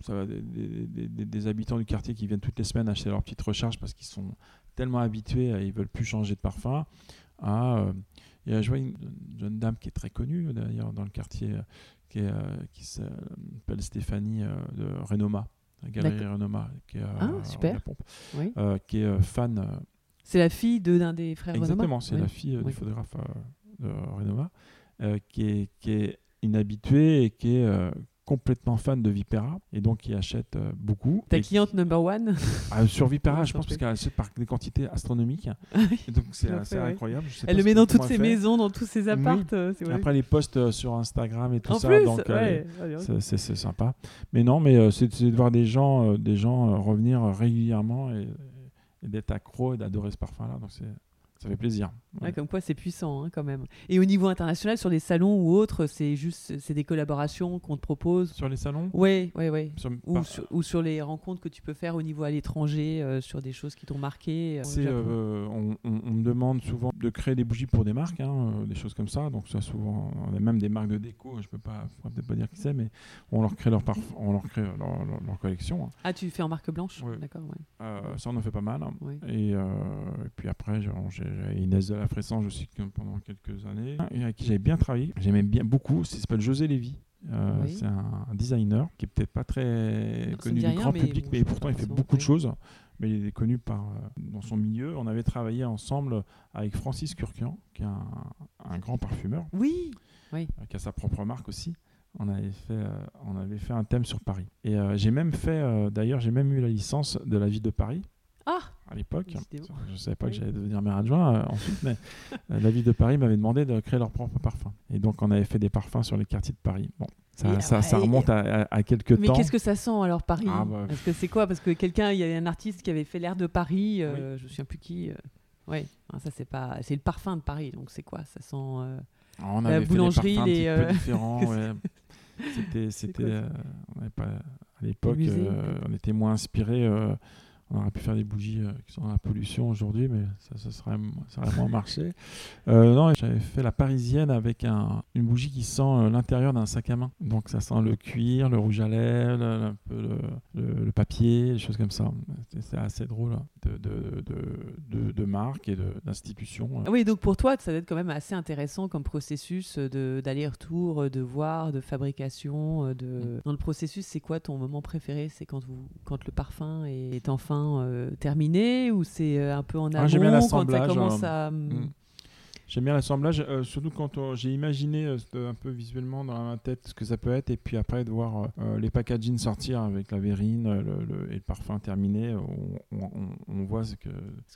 ça va, des, des- des- des- des habitants du quartier qui viennent toutes les semaines acheter leur petite recharge parce qu'ils sont tellement habitués, à- ils veulent plus changer de parfum. À, euh, euh, je vois une, une jeune dame qui est très connue d'ailleurs dans le quartier, euh, qui, euh, s'appelle Stéphanie de Renoma, D'accord. Renoma, qui est Ah, rue de super. la Pompe, Oui. euh, qui est euh, fan. euh, C'est la fille de, d'un des frères Renoma Exactement, c'est Oui. la fille Oui. du photographe de Renoma, qui, est, qui est inhabitué et qui est complètement fan de Vipera et donc qui achète euh, beaucoup. Ta cliente number one Ah, sur Vipera, je pense parce qu'elle achète par des quantités astronomiques. Ah. Et donc c'est assez ouais. incroyable. Je sais Elle le met dans toutes ses maisons, dans tous ses appartes. euh. Après les posts euh, sur Instagram et tout en ça, plus, donc ouais. ouais, c'est- sympa. Mais non, mais c'est de voir des gens, des gens revenir régulièrement et, et d'être accro et d'adorer ce parfum-là. Donc c'est ça fait plaisir. Ouais, comme quoi c'est puissant hein, quand même. Et au niveau international, sur les salons ou autres, c'est juste c'est des collaborations qu'on te propose. Sur les salons, ouais, ouais. sur- Ou, par- sur, ou sur les rencontres que tu peux faire au niveau à l'étranger, euh, sur des choses qui t'ont marqué. euh, euh, on, on- on me demande souvent de créer des bougies pour des marques, hein, euh, des choses comme ça. Donc ça souvent, on a même des marques de déco. Je peux pas, je pourrais peut-être pas dire qui c'est, mais on leur crée leur parfum, on leur crée leur, leur- leur collection. hein. Ah, tu fais en marque blanche? Ouais. D'accord, ça on en fait pas mal. Et, et puis après, j'ai Inès de la Fressange aussi que- pendant quelques années, et avec qui j'avais bien travaillé. J'aimais bien beaucoup. Il s'appelle José Lévy. Euh, Oui. C'est un, designer qui est peut-être pas très connu du rien, grand mais public, mais je pourtant sais il fait beaucoup de oui. choses. Mais il est connu par, euh, dans son milieu. On avait travaillé ensemble avec Francis Curquian, qui est un, un grand parfumeur, Oui, euh, qui a sa propre marque aussi. On avait fait, euh, on avait fait un thème sur Paris. Et j'ai même fait, d'ailleurs, j'ai même eu la licence de la ville de Paris Ah à l'époque. Je ne savais pas que Oui. j'allais devenir maire adjoint euh, ensuite, mais euh, la ville de Paris m'avait demandé de créer leur propre parfum. Et donc, on avait fait des parfums sur les quartiers de Paris. Bon, ça, Et, ça, ah, et- remonte à, à- à quelques Mais temps. qu'est-ce que ça sent alors Paris? Ah, bah, Parce que c'est quoi? Parce que quelqu'un, il y avait un artiste qui avait fait l'air de Paris, euh, je me souviens plus qui. Ouais, Ah, ça c'est pas, c'est le parfum de Paris, donc c'est quoi? Ça sent. On la avait fait des boulangerie, parfums un les, petit euh, peu différents. ouais. C'était, c'était, on pas, à l'époque, on était moins inspiré. On aurait pu faire des bougies euh, qui sont dans la pollution aujourd'hui, mais ça, ça serait, ça aurait moins marché. Euh, non, j'avais fait la parisienne avec un, une bougie qui sent euh, l'intérieur d'un sac à main. Donc ça sent le cuir, le rouge à lèvres, le- un peu le, le- le papier, des choses comme ça. C'est, assez drôle hein, de, de, de, de, de marque et de, d'institution. Oui, donc pour toi, ça doit être quand même assez intéressant comme processus de- d'aller-retour, de voir, de fabrication. euh, Mm. De... Dans le processus, c'est quoi ton moment préféré? C'est quand, vous, quand le parfum est enfin euh, terminé ou c'est euh, un peu en amont Ah, bien quand ça commence euh, à... Mm. J'aime bien l'assemblage, euh, surtout quand on- j'ai imaginé euh, un peu visuellement dans ma tête ce que ça peut être, et puis après de voir euh, euh, les packaging sortir avec la verrine euh, le, le- et le parfum terminé, on, on- on- on voit que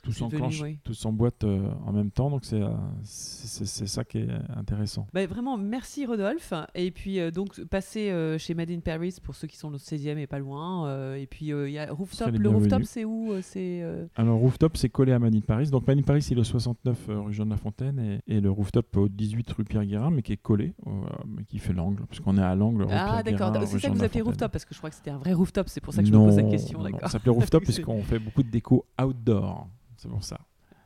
tout s'enclenche, oui. tout s'emboîte euh, en même temps, donc c'est euh, c'est ça qui est intéressant. Bah, vraiment, merci Rodolphe. Et puis, euh, donc, passez euh, chez Made in Paris pour ceux qui sont au 16e et pas loin. Euh, et puis, euh, il y a Rooftop. Le Rooftop, c'est où euh, C'est. euh, Alors Rooftop c'est collé à Manille Paris, donc Manille Paris c'est le 69 euh, rue Jean de la Fontaine et, et le Rooftop au 18 rue Pierre Guérin, mais qui est collé, euh, mais qui fait l'angle, parce qu'on est à l'angle. Ah, d'accord. C'est ça que vous appelez. Rooftop parce que je crois que c'était un vrai rooftop. C'est pour ça que je me pose la question. Non, Ça s'appelait Rooftop C'est- puisqu'on fait beaucoup de déco outdoor. C'est pour ça.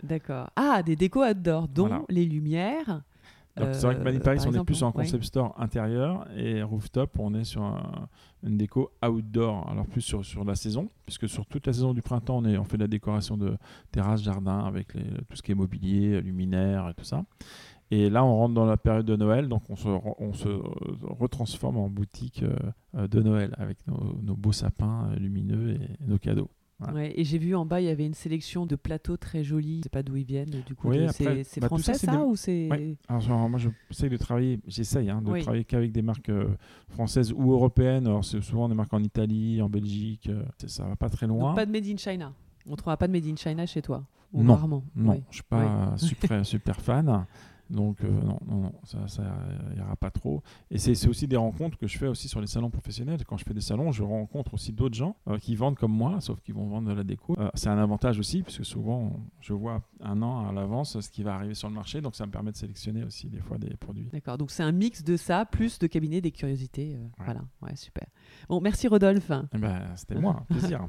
D'accord. Ah, des décos outdoor, dont Voilà. les lumières. Donc c'est vrai que Euh, Manny Paris, par on est plus en ouais. concept store intérieur et Rooftop, on est sur un- une déco outdoor. Alors plus sur, sur la saison, puisque sur toute la saison du printemps, on, est, on fait de la décoration de terrasse, jardin, avec les- tout ce qui est mobilier, luminaire et tout ça. Et là, on rentre dans la période de Noël, donc on se, re- on se retransforme en boutique euh, de Noël avec nos, nos beaux sapins euh, lumineux et nos cadeaux. Ouais, et j'ai vu en bas, il y avait une sélection de plateaux très jolis. Je sais pas d'où ils viennent. Du coup, Oui, c'est bah, français ça, c'est ça des- ou c'est Ouais. Alors, moi, j'essaye de travailler, j'essaye hein, de Oui. travailler qu'avec des marques euh, françaises ou européennes. Alors, c'est souvent des marques en Italie, en Belgique. euh, ça va pas très loin. Donc pas de made in China. On trouvera pas de made in China chez toi. Ou Non, rarement. Non, je suis pas super, super fan. Donc, euh, non, non, non, ça, ça ira pas trop. Et c'est aussi des rencontres que je fais aussi sur les salons professionnels. Quand je fais des salons, je rencontre aussi d'autres gens euh, qui vendent comme moi, sauf qu'ils vont vendre de la déco. Euh, c'est un avantage aussi, puisque souvent, je vois un an à l'avance ce qui va arriver sur le marché. Donc, ça me permet de sélectionner aussi des fois des produits. D'accord, donc c'est un mix de ça, plus de cabinet des curiosités. Ouais. Voilà, ouais, super. Bon, merci Rodolphe. Eh ben, C'était moi, plaisir.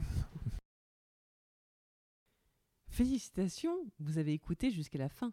Félicitations, vous avez écouté jusqu'à la fin.